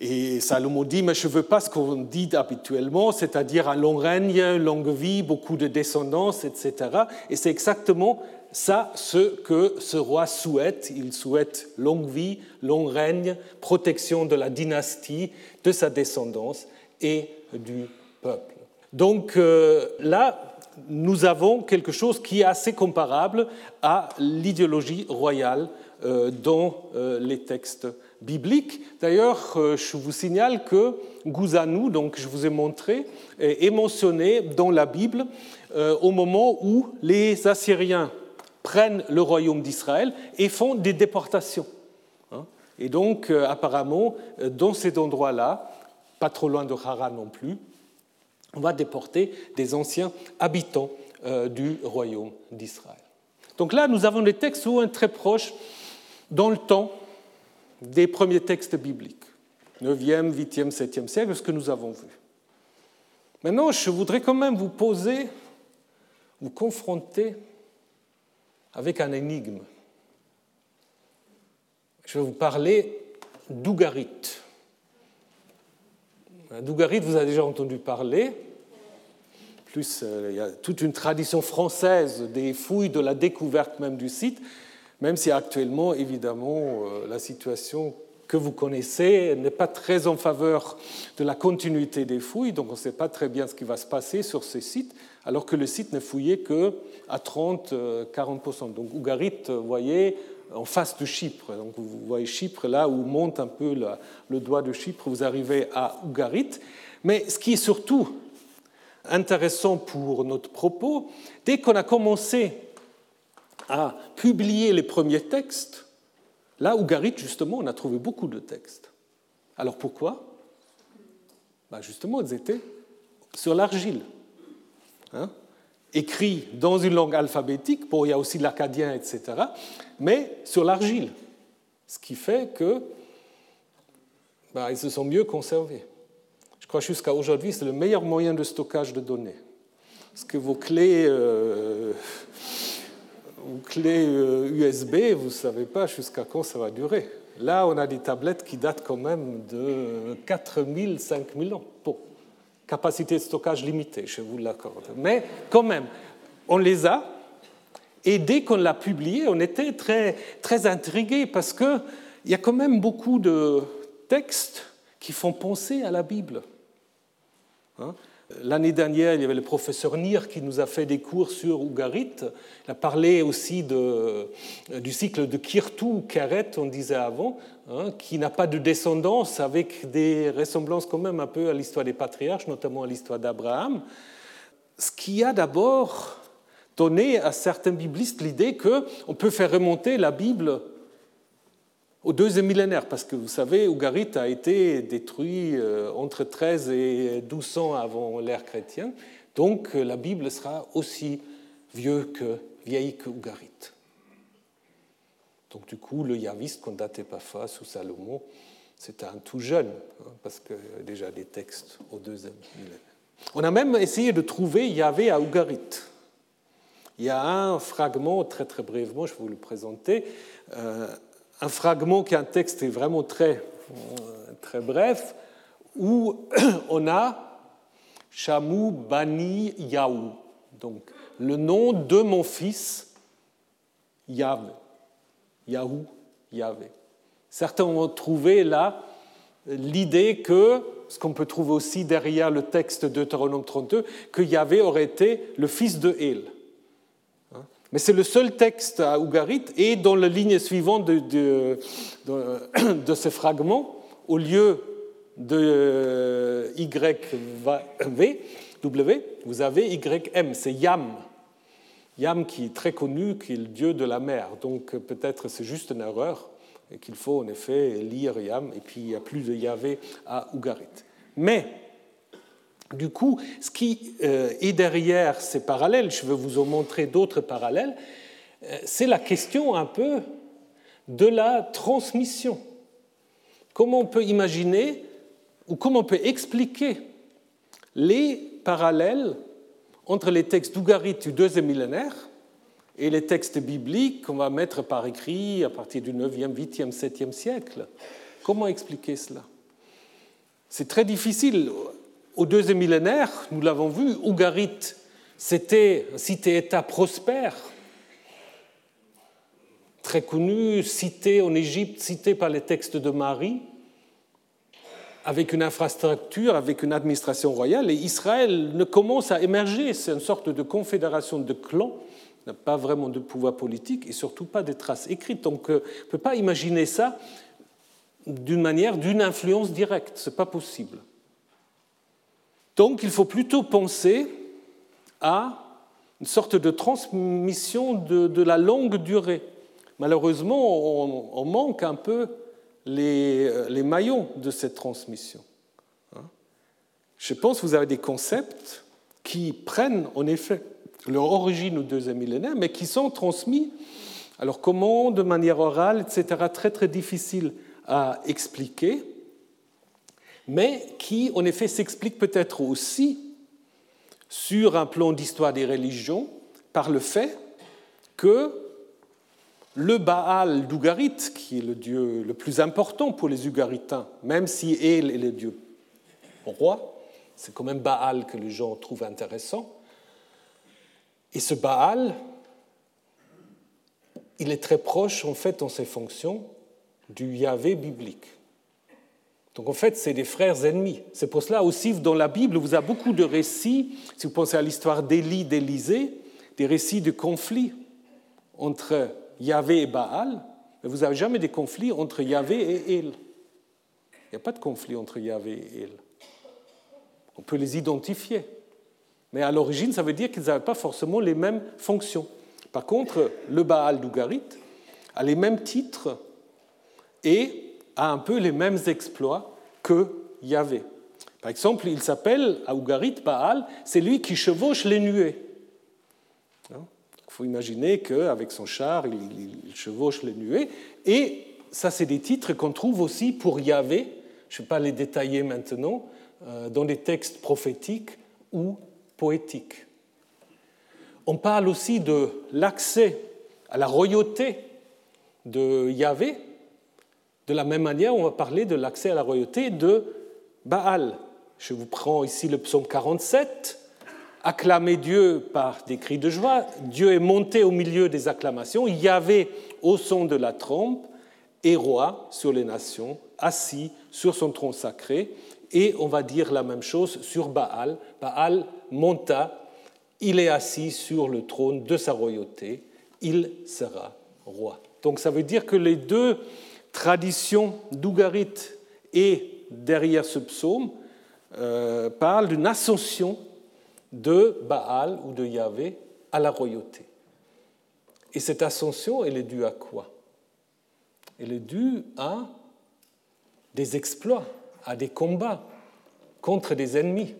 Et Salomon dit, mais je ne veux pas ce qu'on dit habituellement, c'est-à-dire un long règne, longue vie, beaucoup de descendance, etc. Et c'est exactement ça ce que ce roi souhaite. Il souhaite longue vie, long règne, protection de la dynastie, de sa descendance et du peuple. Donc euh, là, nous avons quelque chose qui est assez comparable à l'idéologie royale euh, dans euh, les textes biblique. D'ailleurs, euh, je vous signale que Gouzanou, donc je vous ai montré, est mentionné dans la Bible au moment où les Assyriens prennent le royaume d'Israël et font des déportations. Hein. Et donc, apparemment, dans cet endroit-là, pas trop loin de Haran non plus, on va déporter des anciens habitants du royaume d'Israël. Donc là, nous avons des textes un très proches dans le temps des premiers textes bibliques, 9e, 8e, 7e siècle, ce que nous avons vu. Maintenant, je voudrais quand même vous poser, vous confronter avec un énigme. Je vais vous parler d'Ougarit. D'Ougarit, vous avez déjà entendu parler. Plus, euh, il y a toute une tradition française des fouilles, de la découverte même du site même si actuellement, évidemment, euh, la situation que vous connaissez n'est pas très en faveur de la continuité des fouilles, donc on ne sait pas très bien ce qui va se passer sur ces sites, alors que le site n'est fouillé que à 30-40%. Euh, donc Ougarit, vous voyez, en face de Chypre. Donc vous voyez Chypre là où monte un peu le doigt de Chypre, vous arrivez à Ougarit. Mais ce qui est surtout intéressant pour notre propos, dès qu'on a commencé a publié les premiers textes, là où Garit, justement, on a trouvé beaucoup de textes. Alors pourquoi? Ben Justement, ils étaient sur l'argile. Hein? Écrits dans une langue alphabétique, bon, il y a aussi l'acadien, etc., mais sur l'argile. Ce qui fait que ben, ils se sont mieux conservés. Je crois jusqu'à aujourd'hui, c'est le meilleur moyen de stockage de données. Parce que vos clés euh, ou clé USB, euh, vous ne savez pas jusqu'à quand ça va durer. Là, on a des tablettes qui datent quand même de 4000, 5000 ans. Bon, capacité de stockage limitée, je vous l'accorde. Mais quand même, on les a. Et dès qu'on l'a publié, on était très, très intrigués parce qu'il y a quand même beaucoup de textes qui font penser à la Bible. Hein L'année dernière, il y avait le professeur Nir qui nous a fait des cours sur Ougarit. Il a parlé aussi de, du cycle de Kirtu ou Karet, on disait avant, hein, qui n'a pas de descendance, avec des ressemblances quand même un peu à l'histoire des patriarches, notamment à l'histoire d'Abraham. Ce qui a d'abord donné à certains biblistes l'idée qu'on peut faire remonter la Bible au deuxième millénaire, parce que vous savez, Ougarit a été détruit euh, entre 13 et 1200 avant l'ère chrétienne, donc euh, la Bible sera aussi vieux que, vieille que Ougarit. Donc du coup, le Yaviste qu'on datait parfois sous Salomon, c'était un tout jeune, hein, parce y avait déjà des textes au deuxième millénaire. On a même essayé de trouver Yahvé à Ougarit. Il y a un fragment, très très brièvement, je vais vous le présenter, euh, un fragment qui est un texte vraiment très, très bref, où on a Shamu Bani Yahou, donc le nom de mon fils Yahvé. Yahou, Yahvé. Certains ont trouvé là l'idée que, ce qu'on peut trouver aussi derrière le texte de Deutéronome 32, que Yahvé aurait été le fils de Hél. Mais c'est le seul texte à Ougarit, et dans la ligne suivante de, de, de, ce fragment, au lieu de YV, W, vous avez YM, c'est Yam. Yam qui est très connu, qui est le dieu de la mer. Donc peut-être c'est juste une erreur et qu'il faut en effet lire Yam, et puis il n'y a plus de Yahvé à Ougarit. Mais, du coup, ce qui euh, est derrière ces parallèles, je vais vous en montrer d'autres parallèles, euh, c'est la question un peu de la transmission. Comment on peut imaginer ou comment on peut expliquer les parallèles entre les textes d'Ougarit du deuxième millénaire et les textes bibliques qu'on va mettre par écrit à partir du 9e, 8e, 7e siècle? Comment expliquer cela? C'est très difficile. Au deuxième millénaire, nous l'avons vu, Ougarit, c'était un cité-État prospère, très connu, cité en Égypte, cité par les textes de Marie, avec une infrastructure, avec une administration royale, et Israël ne commence à émerger, c'est une sorte de confédération de clans n'a pas vraiment de pouvoir politique et surtout pas de traces écrites. Donc euh, on ne peut pas imaginer ça d'une manière, d'une influence directe. Ce n'est pas possible. Donc il faut plutôt penser à une sorte de transmission de, la longue durée. Malheureusement, on, manque un peu les, euh, les, maillons de cette transmission. Hein. Je pense que vous avez des concepts qui prennent en effet leur origine au deuxième millénaire, mais qui sont transmis, alors comment, de manière orale, etc., très très difficile à expliquer, mais qui en effet s'expliquent peut-être aussi sur un plan d'histoire des religions par le fait que le Baal d'Ugarit, qui est le dieu le plus important pour les Ugaritains, même si El est le dieu roi, c'est quand même Baal que les gens trouvent intéressant, et ce Baal, il est très proche, en fait, dans ses fonctions, du Yahvé biblique. Donc en fait, c'est des frères ennemis. C'est pour cela aussi, dans la Bible, vous avez beaucoup de récits, si vous pensez à l'histoire d'Élie, d'Élysée, des récits de conflits entre Yahvé et Baal, mais vous n'avez jamais des conflits entre Yahvé et El. Il n'y a pas de conflit entre Yahvé et El. On peut les identifier. Mais à l'origine, ça veut dire qu'ils n'avaient pas forcément les mêmes fonctions. Par contre, le Baal d'Ougarit a les mêmes titres et a un peu les mêmes exploits que Yahvé. Par exemple, il s'appelle à Ougarit Baal, c'est lui qui chevauche les nuées. Hein? Il faut imaginer qu'avec son char, il, chevauche les nuées. Et ça, c'est des titres qu'on trouve aussi pour Yahvé, je ne vais pas les détailler maintenant, euh, dans des textes prophétiques ou poétique. On parle aussi de l'accès à la royauté de Yahvé. De la même manière, on va parler de l'accès à la royauté de Baal. Je vous prends ici le psaume 47. Acclamez Dieu par des cris de joie. Dieu est monté au milieu des acclamations. Yahvé au son de la trompe et roi sur les nations, assis sur son tronc sacré. Et on va dire la même chose sur Baal. Baal monta, il est assis sur le trône de sa royauté, il sera roi. Donc ça veut dire que les deux traditions d'Ougarit et derrière ce psaume euh, parlent d'une ascension de Baal ou de Yahvé à la royauté. Et cette ascension, elle est due à quoi? Elle est due à des exploits, à des combats contre des ennemis.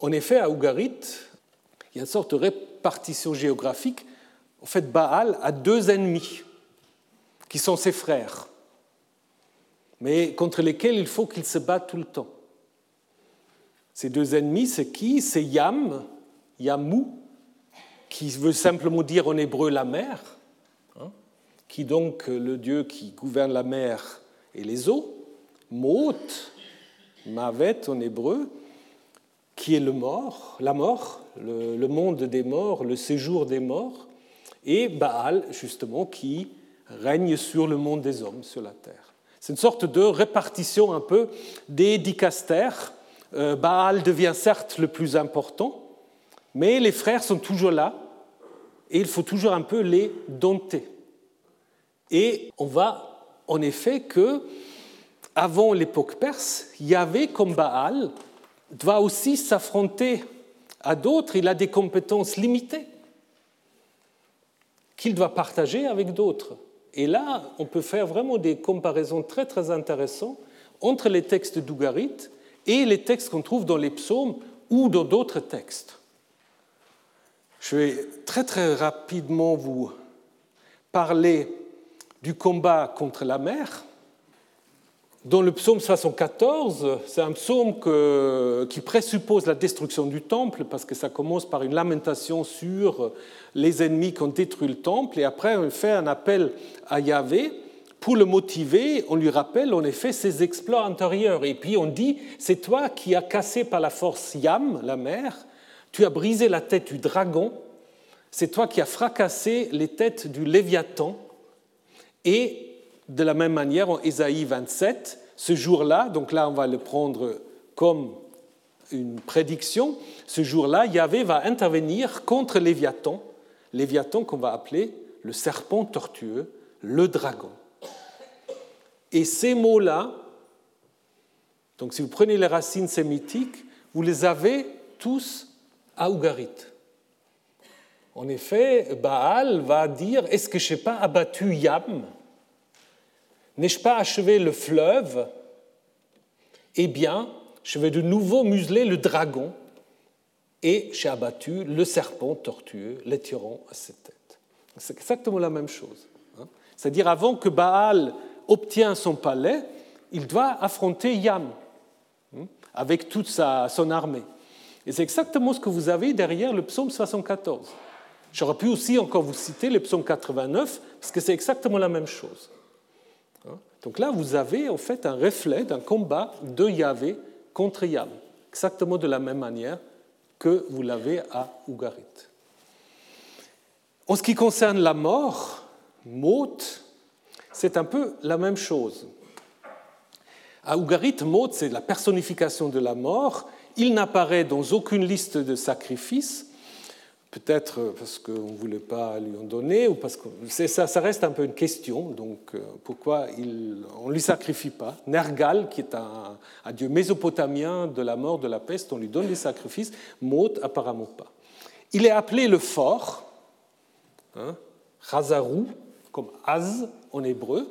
En effet, à Ougarit, il y a une sorte de répartition géographique. En fait, Baal a deux ennemis, qui sont ses frères, mais contre lesquels il faut qu'il se batte tout le temps. Ces deux ennemis, c'est qui? C'est Yam, Yamou, qui veut simplement dire en hébreu la mer, hein, qui donc le dieu qui gouverne la mer et les eaux, Mot, Mavet en hébreu, qui est le mort, la mort, le, monde des morts, le séjour des morts, et Baal, justement, qui règne sur le monde des hommes, sur la terre. C'est une sorte de répartition un peu des dicastères. Euh, Baal devient certes le plus important, mais les frères sont toujours là et il faut toujours un peu les dompter. Et on voit en effet que avant l'époque perse, Yahvé comme Baal doit aussi s'affronter à d'autres, il a des compétences limitées qu'il doit partager avec d'autres. Et là, on peut faire vraiment des comparaisons très très intéressantes entre les textes d'Ougarit et les textes qu'on trouve dans les psaumes ou dans d'autres textes. Je vais très très rapidement vous parler du combat contre la mer. Dans le psaume 74, c'est un psaume qui présuppose la destruction du temple, parce que ça commence par une lamentation sur les ennemis qui ont détruit le temple, et après on fait un appel à Yahvé. Pour le motiver, on lui rappelle en effet ses exploits antérieurs. Et puis on dit, c'est toi qui as cassé par la force Yam, la mer, tu as brisé la tête du dragon, c'est toi qui as fracassé les têtes du Léviathan. Et de la même manière, en Ésaïe 27, ce jour-là, donc là on va le prendre comme une prédiction, ce jour-là, Yahvé va intervenir contre Léviathan, Léviathan qu'on va appeler le serpent tortueux, le dragon. Et ces mots-là, donc si vous prenez les racines sémitiques, vous les avez tous à Ougarit. En effet, Baal va dire Est-ce que je n'ai pas abattu Yam? N'ai-je pas achevé le fleuve? Eh bien, je vais de nouveau museler le dragon et j'ai abattu le serpent tortueux, l'étirant à ses têtes. C'est exactement la même chose. Hein. C'est-à-dire, avant que Baal obtienne son palais, il doit affronter Yam hein, avec toute sa, son armée. Et c'est exactement ce que vous avez derrière le psaume 74. J'aurais pu aussi encore vous citer le psaume 89, parce que c'est exactement la même chose. Donc là, vous avez en fait un reflet d'un combat de Yahvé contre Yam, exactement de la même manière que vous l'avez à Ougarit. En ce qui concerne la mort, Maut, c'est un peu la même chose. À Ougarit, Maut, c'est la personnification de la mort. Il n'apparaît dans aucune liste de sacrifices, peut-être parce qu'on ne voulait pas lui en donner, ou parce que ça, reste un peu une question, donc euh, pourquoi on ne lui sacrifie pas Nergal, qui est un, dieu mésopotamien de la mort, de la peste, on lui donne des sacrifices, Maut, apparemment pas. Il est appelé le fort, hein, comme Az en hébreu,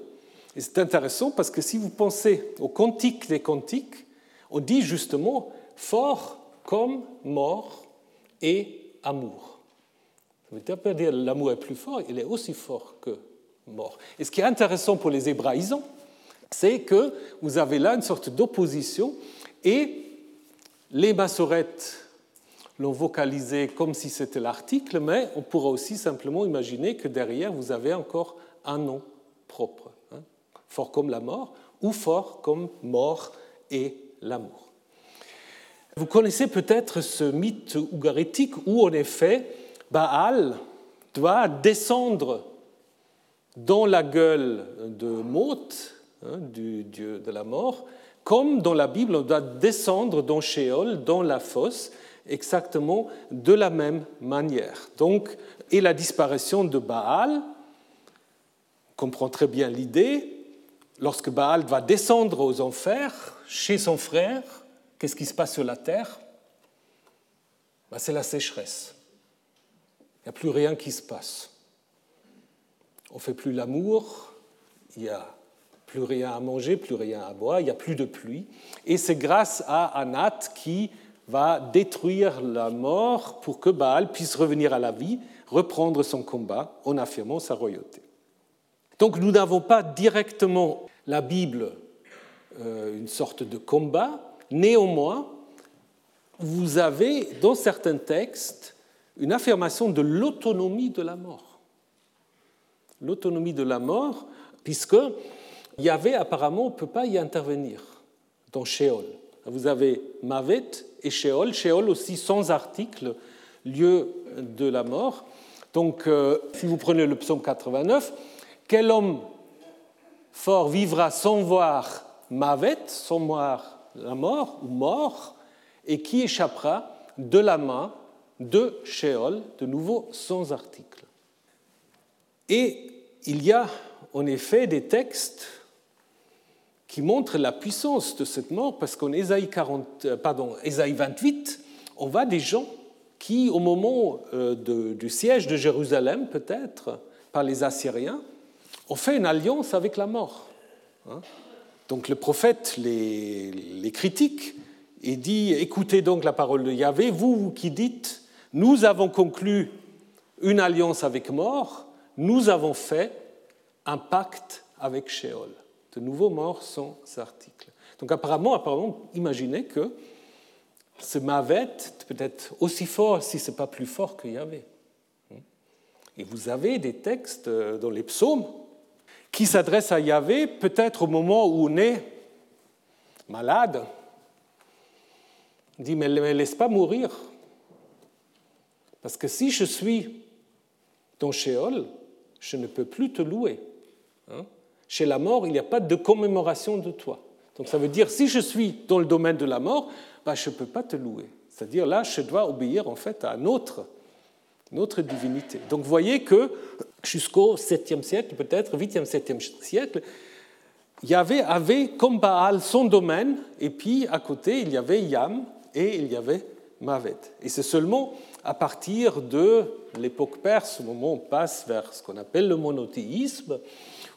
et c'est intéressant parce que si vous pensez au cantique des cantiques, on dit justement fort comme mort et amour. Dire l'amour est plus fort, il est aussi fort que mort. Et ce qui est intéressant pour les hébraïsants, c'est que vous avez là une sorte d'opposition et les massorettes l'ont vocalisé comme si c'était l'article, mais on pourrait aussi simplement imaginer que derrière, vous avez encore un nom propre, hein. fort comme la mort ou fort comme mort et l'amour. Vous connaissez peut-être ce mythe ougaritique où, en effet, Baal doit descendre dans la gueule de Maut, hein, du dieu de la mort, comme dans la Bible, on doit descendre dans Sheol, dans la fosse, exactement de la même manière. Donc, et la disparition de Baal, on comprend très bien l'idée, lorsque Baal va descendre aux enfers, chez son frère, qu'est-ce qui se passe sur la terre? Ben, C'est la sécheresse. Il n'y a plus rien qui se passe. On ne fait plus l'amour, il n'y a plus rien à manger, plus rien à boire, il n'y a plus de pluie. Et c'est grâce à Anat qui va détruire la mort pour que Baal puisse revenir à la vie, reprendre son combat en affirmant sa royauté. Donc nous n'avons pas directement la Bible, euh, une sorte de combat, néanmoins, vous avez dans certains textes une affirmation de l'autonomie de la mort. L'autonomie de la mort, puisque Yahvé, apparemment, ne peut pas y intervenir dans Sheol. Vous avez Mavet et Sheol, Sheol aussi sans article, lieu de la mort. Donc, euh, si vous prenez le psaume 89, quel homme fort vivra sans voir Mavet, sans voir la mort ou mort, et qui échappera de la main de Sheol, de nouveau sans article. Et il y a en effet des textes qui montrent la puissance de cette mort, parce qu'en Ésaïe, 40, euh, pardon, Ésaïe 28, on voit des gens qui, au moment euh, du siège de Jérusalem, peut-être, par les Assyriens, ont fait une alliance avec la mort. Hein. Donc le prophète les, critique et dit, écoutez donc la parole de Yahvé, vous qui dites, nous avons conclu une alliance avec mort, nous avons fait un pacte avec Sheol. De nouveau mort sans article. Donc apparemment, apparemment imaginez que ce Mavet peut être aussi fort si ce n'est pas plus fort que Yahvé. Et vous avez des textes dans les psaumes qui s'adressent à Yahvé peut-être au moment où on est malade. Dit, mais laisse pas mourir. Parce que si je suis dans Sheol, je ne peux plus te louer. Hein? Chez la mort, il n'y a pas de commémoration de toi. Donc ça veut dire, si je suis dans le domaine de la mort, bah, je ne peux pas te louer. C'est-à-dire là, je dois obéir en fait à notre, notre divinité. Donc voyez que jusqu'au 7e siècle, peut-être 8e, 7e siècle, Yahvé avait comme Baal son domaine, et puis à côté, il y avait Yam et il y avait Mavet. Et c'est seulement à partir de l'époque perse, au moment où on passe vers ce qu'on appelle le monothéisme,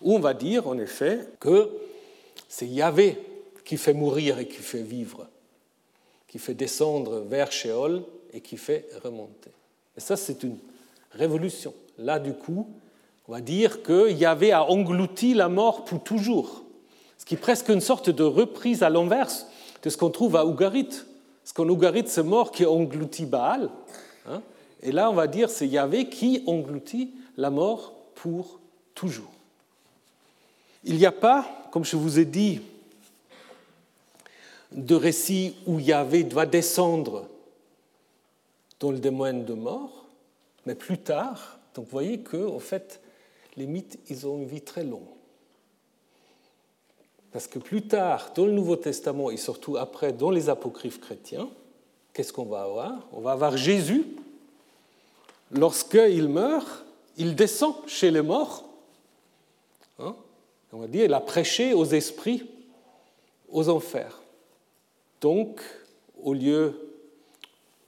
où on va dire en effet que c'est Yahvé qui fait mourir et qui fait vivre, qui fait descendre vers Sheol et qui fait remonter. Et ça, c'est une révolution. Là, du coup, on va dire que Yahvé a englouti la mort pour toujours, ce qui est presque une sorte de reprise à l'inverse de ce qu'on trouve à Ougarit. Parce qu'en Ougarit, c'est mort qui engloutit Baal. Et là, on va dire c'est Yahvé qui engloutit la mort pour toujours. Il n'y a pas, comme je vous ai dit, de récit où Yahvé doit descendre dans le domaine de mort, mais plus tard, donc vous voyez que, en fait, les mythes, ils ont une vie très longue. Parce que plus tard, dans le Nouveau Testament et surtout après dans les apocryphes chrétiens, qu'est-ce qu'on va avoir? On va avoir Jésus, lorsqu'il meurt, il descend chez les morts. Hein on va dire, il a prêché aux esprits aux enfers. Donc, au lieu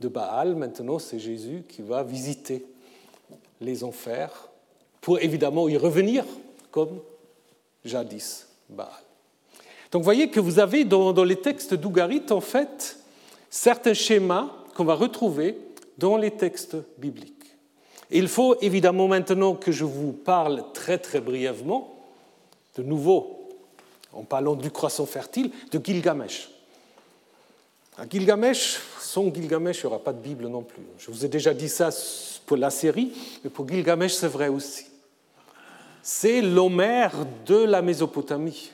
de Baal, maintenant, c'est Jésus qui va visiter les enfers pour évidemment y revenir comme jadis Baal. Donc, voyez que vous avez dans, dans les textes d'Ougarit, en fait, certains schémas qu'on va retrouver dans les textes bibliques. Il faut évidemment maintenant que je vous parle très très brièvement de nouveau, en parlant du croissant fertile, de Gilgamesh. À Gilgamesh, sans Gilgamesh, il n'y aura pas de Bible non plus. Je vous ai déjà dit ça pour la série, mais pour Gilgamesh, c'est vrai aussi. C'est l'Homère de la Mésopotamie.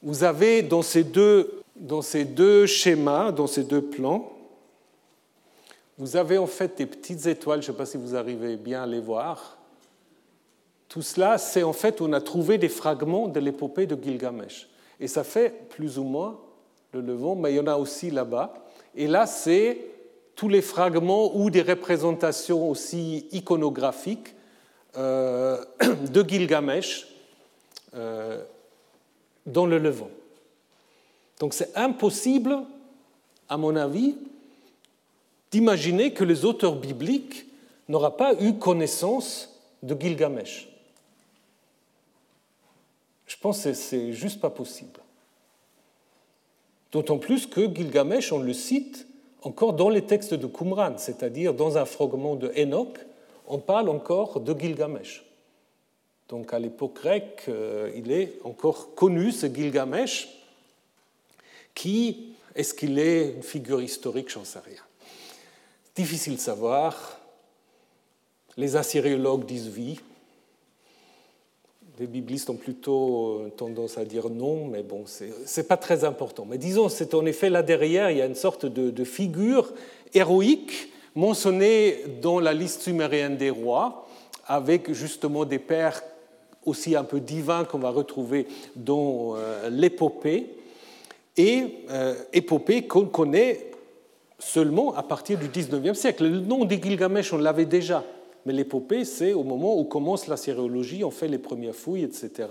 Vous avez dans ces deux, dans ces deux schémas, dans ces deux plans, vous avez en fait des petites étoiles, je ne sais pas si vous arrivez bien à les voir, tout cela, c'est en fait, on a trouvé des fragments de l'épopée de Gilgamesh. Et ça fait plus ou moins le Levant, mais il y en a aussi là-bas. Et là, c'est tous les fragments ou des représentations aussi iconographiques euh, de Gilgamesh euh, dans le Levant. Donc c'est impossible, à mon avis, d'imaginer que les auteurs bibliques n'auraient pas eu connaissance de Gilgamesh. Je pense que c'est juste pas possible. D'autant plus que Gilgamesh, on le cite encore dans les textes de Qumran, c'est-à-dire dans un fragment de Enoch, on parle encore de Gilgamesh. Donc à l'époque grecque, euh, il est encore connu ce Gilgamesh, qui, est-ce qu'il est une figure historique, j'en sais rien. Difficile de savoir. Les assyriologues disent oui, les biblistes ont plutôt euh, tendance à dire non, mais bon, ce n'est pas très important. Mais disons, c'est en effet là derrière, il y a une sorte de, figure héroïque mentionnée dans la liste sumérienne des rois, avec justement des pères aussi un peu divin qu'on va retrouver dans l'épopée, et épopée qu'on connaît seulement à partir du 19e siècle. Le nom de Gilgamesh, on l'avait déjà, mais l'épopée, c'est au moment où commence la sérologie, on fait les premières fouilles, etc.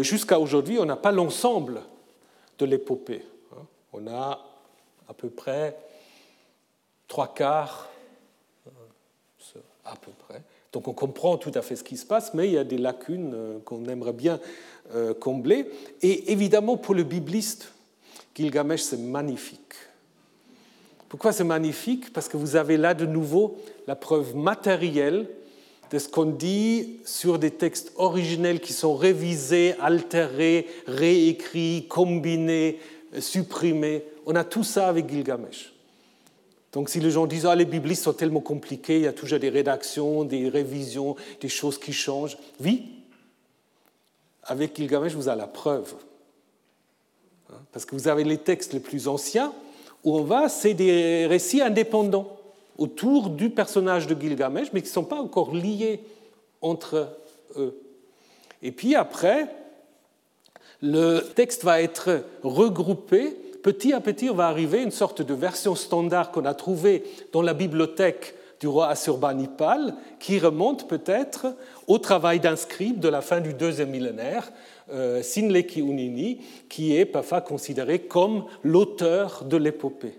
Jusqu'à aujourd'hui, on n'a pas l'ensemble de l'épopée. Hein. On a à peu près trois quarts, euh, à peu près. Donc on comprend tout à fait ce qui se passe, mais il y a des lacunes euh, qu'on aimerait bien euh, combler. Et évidemment, pour le bibliste, Gilgamesh, c'est magnifique. Pourquoi c'est magnifique? Parce que vous avez là de nouveau la preuve matérielle de ce qu'on dit sur des textes originels qui sont révisés, altérés, réécrits, combinés, supprimés. On a tout ça avec Gilgamesh. Donc si les gens disent ah, les biblistes sont tellement compliqués, il y a toujours des rédactions, des révisions, des choses qui changent. Oui, avec Gilgamesh, vous avez la preuve. Hein, parce que vous avez les textes les plus anciens où on va, c'est des récits indépendants autour du personnage de Gilgamesh, mais qui ne sont pas encore liés entre eux. Et puis après, le texte va être regroupé. Petit à petit, on va arriver à une sorte de version standard qu'on a trouvée dans la bibliothèque du roi Assurbanipal, qui remonte peut-être au travail d'un scribe de la fin du deuxième millénaire, euh, Sinleki Unini, qui est parfois considéré comme l'auteur de l'épopée.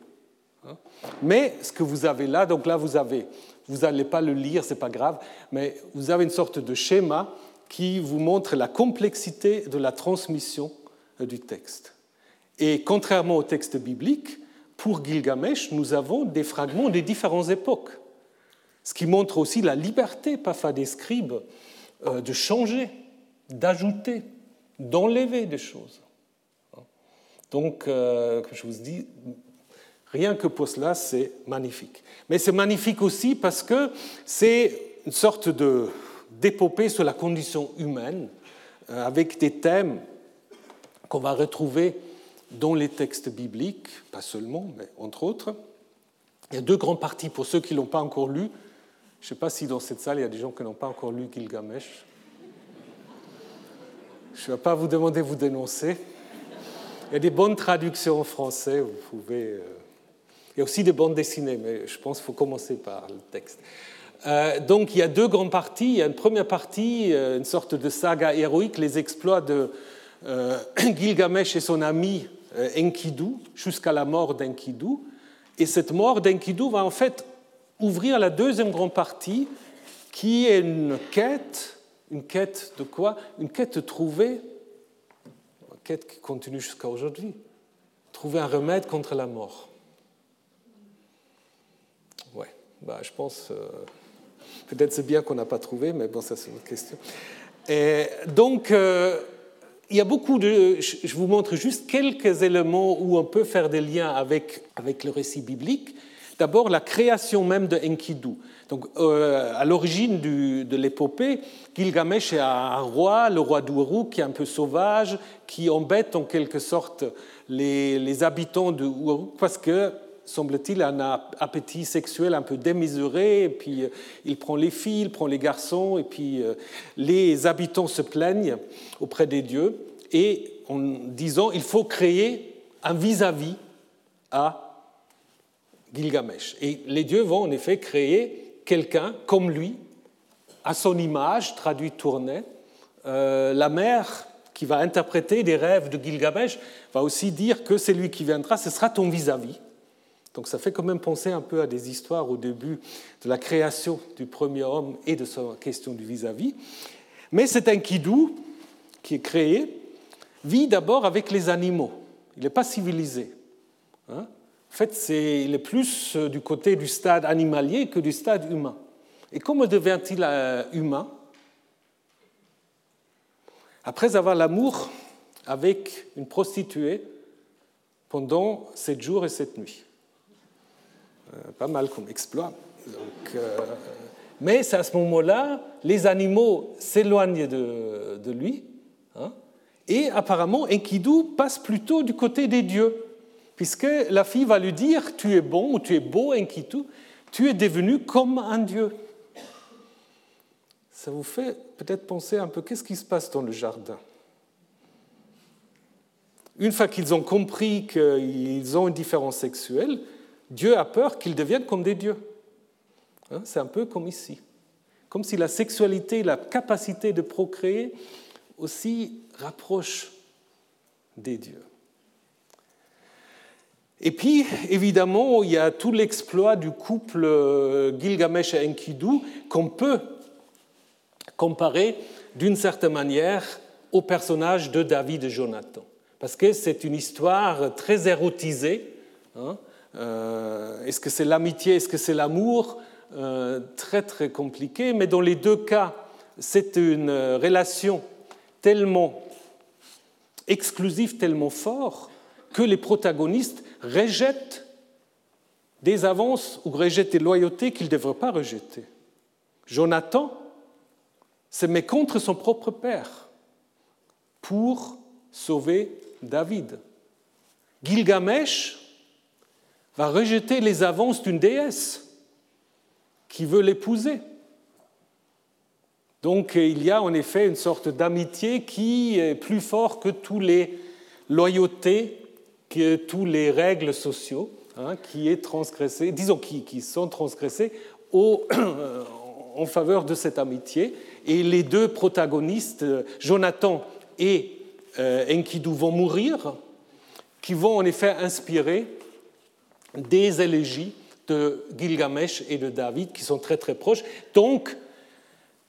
Mais ce que vous avez là, donc là vous avez, vous n'allez pas le lire, c'est pas grave, mais vous avez une sorte de schéma qui vous montre la complexité de la transmission euh, du texte. Et contrairement au texte biblique, pour Gilgamesh, nous avons des fragments des différentes époques, ce qui montre aussi la liberté parfois des scribes euh, de changer, d'ajouter, d'enlever des choses. Donc, euh, je vous dis, Rien que pour cela, c'est magnifique. Mais c'est magnifique aussi parce que c'est une sorte d'épopée sur la condition humaine, euh, avec des thèmes qu'on va retrouver dans les textes bibliques, pas seulement, mais entre autres. Il y a deux grandes parties pour ceux qui ne l'ont pas encore lu. Je ne sais pas si dans cette salle, il y a des gens qui n'ont pas encore lu Gilgamesh. Je ne vais pas vous demander de vous dénoncer. Il y a des bonnes traductions en français, vous pouvez euh, il y a aussi des bandes dessinées, mais je pense qu'il faut commencer par le texte. Euh, donc il y a deux grandes parties. Il y a une première partie, euh, une sorte de saga héroïque, les exploits de Gilgamesh et son ami Enkidu jusqu'à la mort d'Enkidu. Et cette mort d'Enkidu va en fait ouvrir la deuxième grande partie qui est une quête, une quête de quoi? Une quête trouver, une quête qui continue jusqu'à aujourd'hui, trouver un remède contre la mort. bah, Je pense, euh, peut-être c'est bien qu'on n'a pas trouvé, mais bon, ça c'est une autre question. Et donc, euh, il y a beaucoup de... Je vous montre juste quelques éléments où on peut faire des liens avec, avec le récit biblique. D'abord, la création même de Enkidu. Donc, euh, à l'origine de l'épopée, Gilgamesh est un roi, le roi d'Uru, qui est un peu sauvage, qui embête en quelque sorte les, habitants de Uru parce que semble-t-il, un appétit sexuel un peu démesuré, et puis euh, il prend les filles, il prend les garçons, et puis euh, les habitants se plaignent auprès des dieux, et en disant il faut créer un vis-à-vis à Gilgamesh. Et les dieux vont en effet créer quelqu'un comme lui, à son image, traduit tournée. Euh, la mère qui va interpréter des rêves de Gilgamesh va aussi dire que c'est lui qui viendra, ce sera ton vis-à-vis. vis vis donc ça fait quand même penser un peu à des histoires au début de la création du premier homme et de sa question du vis-à-vis. Mais cet Enkidu, qui est créé, vit d'abord avec les animaux. Il n'est pas civilisé. Hein. En fait, c'est, est plus euh, du côté du stade animalier que du stade humain. Et comment devient-il euh, humain? Après avoir l'amour avec une prostituée pendant sept jours et sept nuits. Euh, pas mal comme exploit. Mais c'est à ce moment-là, les animaux s'éloignent de, lui. Hein, et apparemment, Enkidu passe plutôt du côté des dieux, puisque la fille va lui dire Tu es bon ou tu es beau, Enkidu, tu es devenu comme un dieu. ça vous fait peut-être penser un peu qu'est-ce qui se passe dans le jardin? Une fois qu'ils ont compris qu'ils ont une différence sexuelle, Dieu a peur qu'ils deviennent comme des dieux. Hein, c'est un peu comme ici. Comme si la sexualité, la capacité de procréer aussi rapproche des dieux. Et puis, évidemment, il y a tout l'exploit du couple euh, Gilgamesh et Enkidu qu'on peut comparer d'une certaine manière au personnage de David et Jonathan. Parce que c'est une histoire très érotisée. Hein. Euh, est-ce que c'est l'amitié, est-ce que c'est l'amour euh, Très très compliqué, mais dans les deux cas, c'est une relation tellement exclusive, tellement forte, que les protagonistes rejettent des avances ou rejettent des loyautés qu'ils ne devraient pas rejeter. Jonathan se met contre son propre père pour sauver David. Gilgamesh va rejeter les avances d'une déesse qui veut l'épouser. Donc il y a en effet une sorte d'amitié qui est plus forte que toutes les loyautés que tous les règles sociaux hein, qui, est transgressé, disons, qui, qui sont transgressées au, en faveur de cette amitié. Et les deux protagonistes, Jonathan et euh, Enkidu, vont mourir, qui vont en effet inspirer des élégies de Gilgamesh et de David qui sont très très proches. Donc,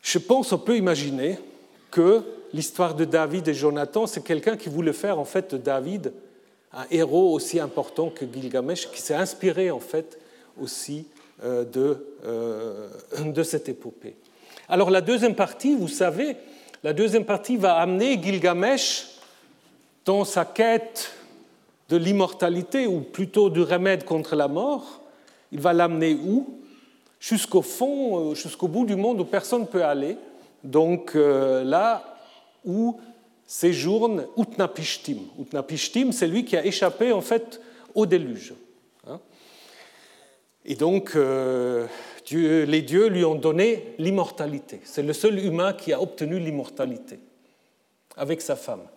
je pense qu'on peut imaginer que l'histoire de David et Jonathan, c'est quelqu'un qui voulait faire en fait David un héros aussi important que Gilgamesh, qui s'est inspiré en fait aussi euh, de, euh, de cette épopée. Alors la deuxième partie, vous savez, la deuxième partie va amener Gilgamesh dans sa quête de l'immortalité, ou plutôt du remède contre la mort. Il va l'amener où? Jusqu'au fond, euh, jusqu'au bout du monde où personne ne peut aller. Donc là où séjourne Utnapishtim. Utnapishtim, c'est lui qui a échappé en fait au déluge. Hein. Et donc, euh, les dieux lui ont donné l'immortalité. C'est le seul humain qui a obtenu l'immortalité, avec sa femme.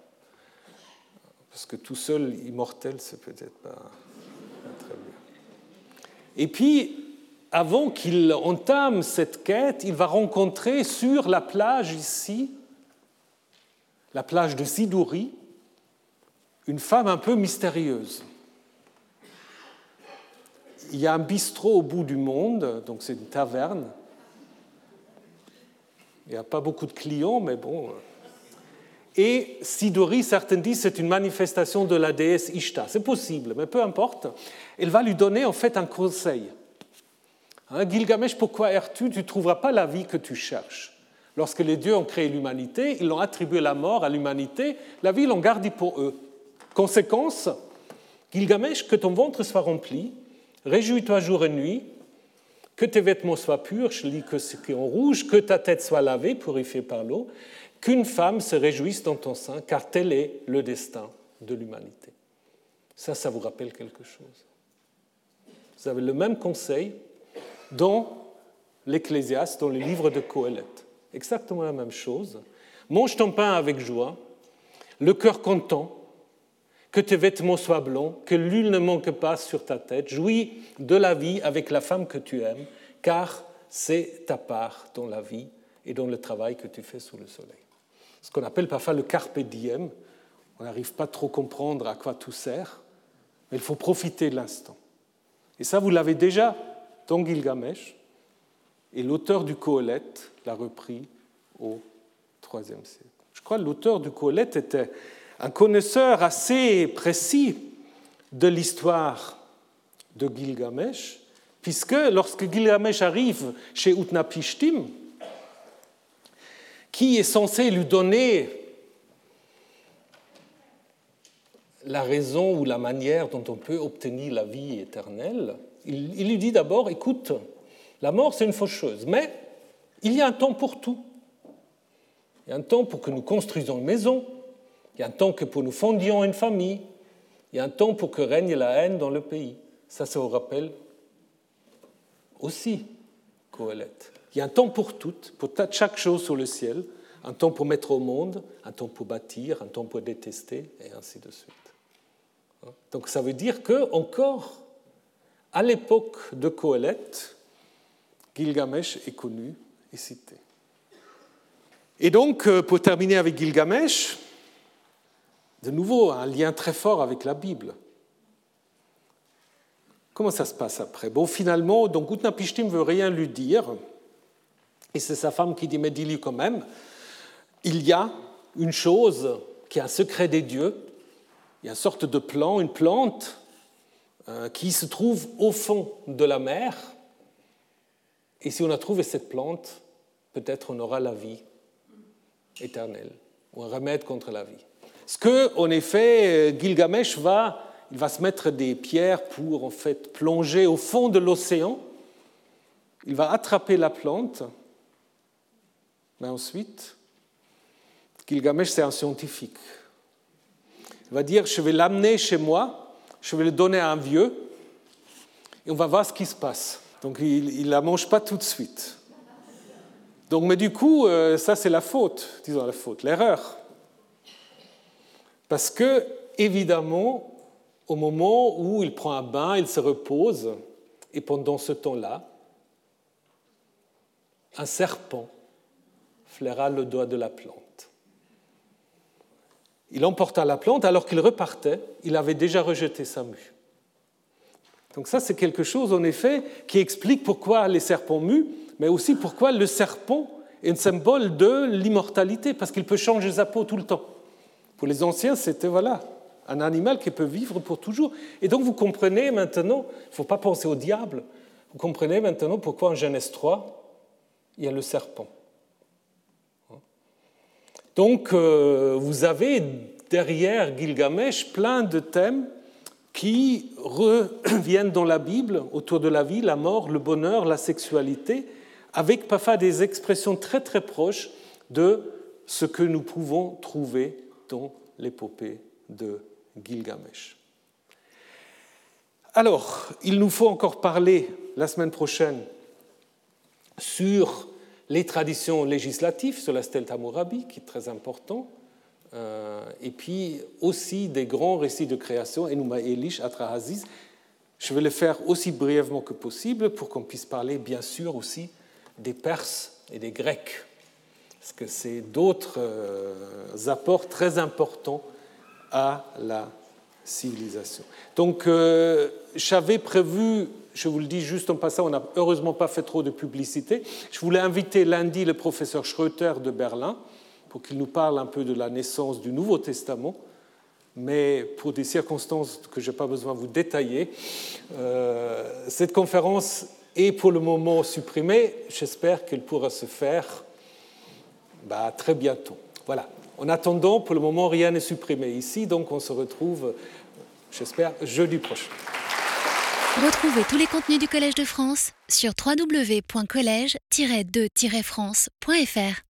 Parce que tout seul immortel, c'est peut-être pas, pas très bien. Et puis, avant qu'il entame cette quête, il va rencontrer sur la plage ici la plage de Sidouri, une femme un peu mystérieuse. Il y a un bistrot au bout du monde, donc c'est une taverne. Il n'y a pas beaucoup de clients, mais bon. Et Sidori, certains disent, c'est une manifestation de la déesse Ishtar. C'est possible, mais peu importe. Elle va lui donner en fait un conseil. Hein, Gilgamesh, pourquoi erres-tu? Tu ne trouveras pas la vie que tu cherches. Lorsque les dieux ont créé l'humanité, ils ont attribué la mort à l'humanité, la vie, l'ont gardée pour eux. Conséquence, Gilgamesh, que ton ventre soit rempli, réjouis-toi jour et nuit, que tes vêtements soient purs, je lis que ce qui est en rouge, que ta tête soit lavée, purifiée par l'eau, qu'une femme se réjouisse dans ton sein, car tel est le destin de l'humanité. Ça, ça vous rappelle quelque chose? Vous avez le même conseil dans l'Ecclésiaste, dans les livres de Coëlette exactement la même chose. Mange ton pain avec joie, le cœur content, que tes vêtements soient blancs, que l'huile ne manque pas sur ta tête. Jouis de la vie avec la femme que tu aimes, car c'est ta part dans la vie et dans le travail que tu fais sous le soleil. Ce qu'on appelle parfois le carpe diem. On n'arrive pas trop à comprendre à quoi tout sert, mais il faut profiter de l'instant. Et ça, vous l'avez déjà dans Gilgamesh, et l'auteur du Coëlette l'a repris au IIIe siècle. Je crois que l'auteur du Coëlette était un connaisseur assez précis de l'histoire de Gilgamesh, puisque lorsque Gilgamesh arrive chez Utnapishtim, qui est censé lui donner la raison ou la manière dont on peut obtenir la vie éternelle, il, il lui dit d'abord, écoute, la mort c'est une faucheuse, mais il y a un temps pour tout. Il y a un temps pour que nous construisons une maison. Il y a un temps que pour nous fondions une famille. Il y a un temps pour que règne la haine dans le pays. Ça, ça vous rappelle aussi Coëlette. Il y a un temps pour tout, pour chaque chose sur le ciel, un temps pour mettre au monde, un temps pour bâtir, un temps pour détester, et ainsi de suite. Donc ça veut dire que encore à l'époque de Coëlette, Gilgamesh est connu et donc, euh, pour terminer avec Gilgamesh, de nouveau un lien très fort avec la Bible. Comment ça se passe après? Bon, finalement, donc Utnapishtim ne veut rien lui dire, et c'est sa femme qui dit, mais dis-lui quand même, il y a une chose qui est un secret des dieux, il y a une sorte de plan, une plante euh, qui se trouve au fond de la mer, et si on a trouvé cette plante, peut-être on aura la vie éternelle, ou un remède contre la vie. Ce que, en effet, Gilgamesh va, il va se mettre des pierres pour en fait plonger au fond de l'océan. Il va attraper la plante, mais ensuite, Gilgamesh, c'est un scientifique. Il va dire, je vais l'amener chez moi, je vais le donner à un vieux, et on va voir ce qui se passe. Donc il ne la mange pas tout de suite. Donc, mais du coup, euh, ça c'est la faute, disons la faute, l'erreur. Parce que, évidemment, au moment où il prend un bain, il se repose, et pendant ce temps-là, un serpent flaira le doigt de la plante. Il emporta la plante, alors qu'il repartait, il avait déjà rejeté sa mue. Donc ça, c'est quelque chose, en effet, qui explique pourquoi les serpents muent, mais aussi pourquoi le serpent est un symbole de l'immortalité, parce qu'il peut changer sa peau tout le temps. Pour les anciens, c'était voilà, un animal qui peut vivre pour toujours. Et donc vous comprenez maintenant, il ne faut pas penser au diable, vous comprenez maintenant pourquoi en Genèse 3, il y a le serpent. Donc euh, vous avez derrière Gilgamesh plein de thèmes qui reviennent dans la Bible autour de la vie, la mort, le bonheur, la sexualité, avec parfois des expressions très très proches de ce que nous pouvons trouver dans l'épopée de Gilgamesh. Alors, il nous faut encore parler la semaine prochaine sur les traditions législatives, sur la stèle qui est très important, et puis aussi des grands récits de création, Enuma Elish, Atrahasis. Je vais le faire aussi brièvement que possible pour qu'on puisse parler, bien sûr, aussi des Perses et des Grecs, parce que c'est d'autres euh, apports très importants à la civilisation. Donc, euh, j'avais prévu, je vous le dis juste en passant, on n'a heureusement pas fait trop de publicité, je voulais inviter lundi le professeur Schröter de Berlin pour qu'il nous parle un peu de la naissance du Nouveau Testament, mais pour des circonstances que je n'ai pas besoin de vous détailler, euh, cette conférence est pour le moment supprimée. J'espère qu'elle pourra se faire bah, très bientôt. Voilà. En attendant, pour le moment, rien n'est supprimé ici, donc on se retrouve, j'espère, jeudi prochain. Retrouvez tous les contenus du Collège de France sur www.colège-2-france.fr.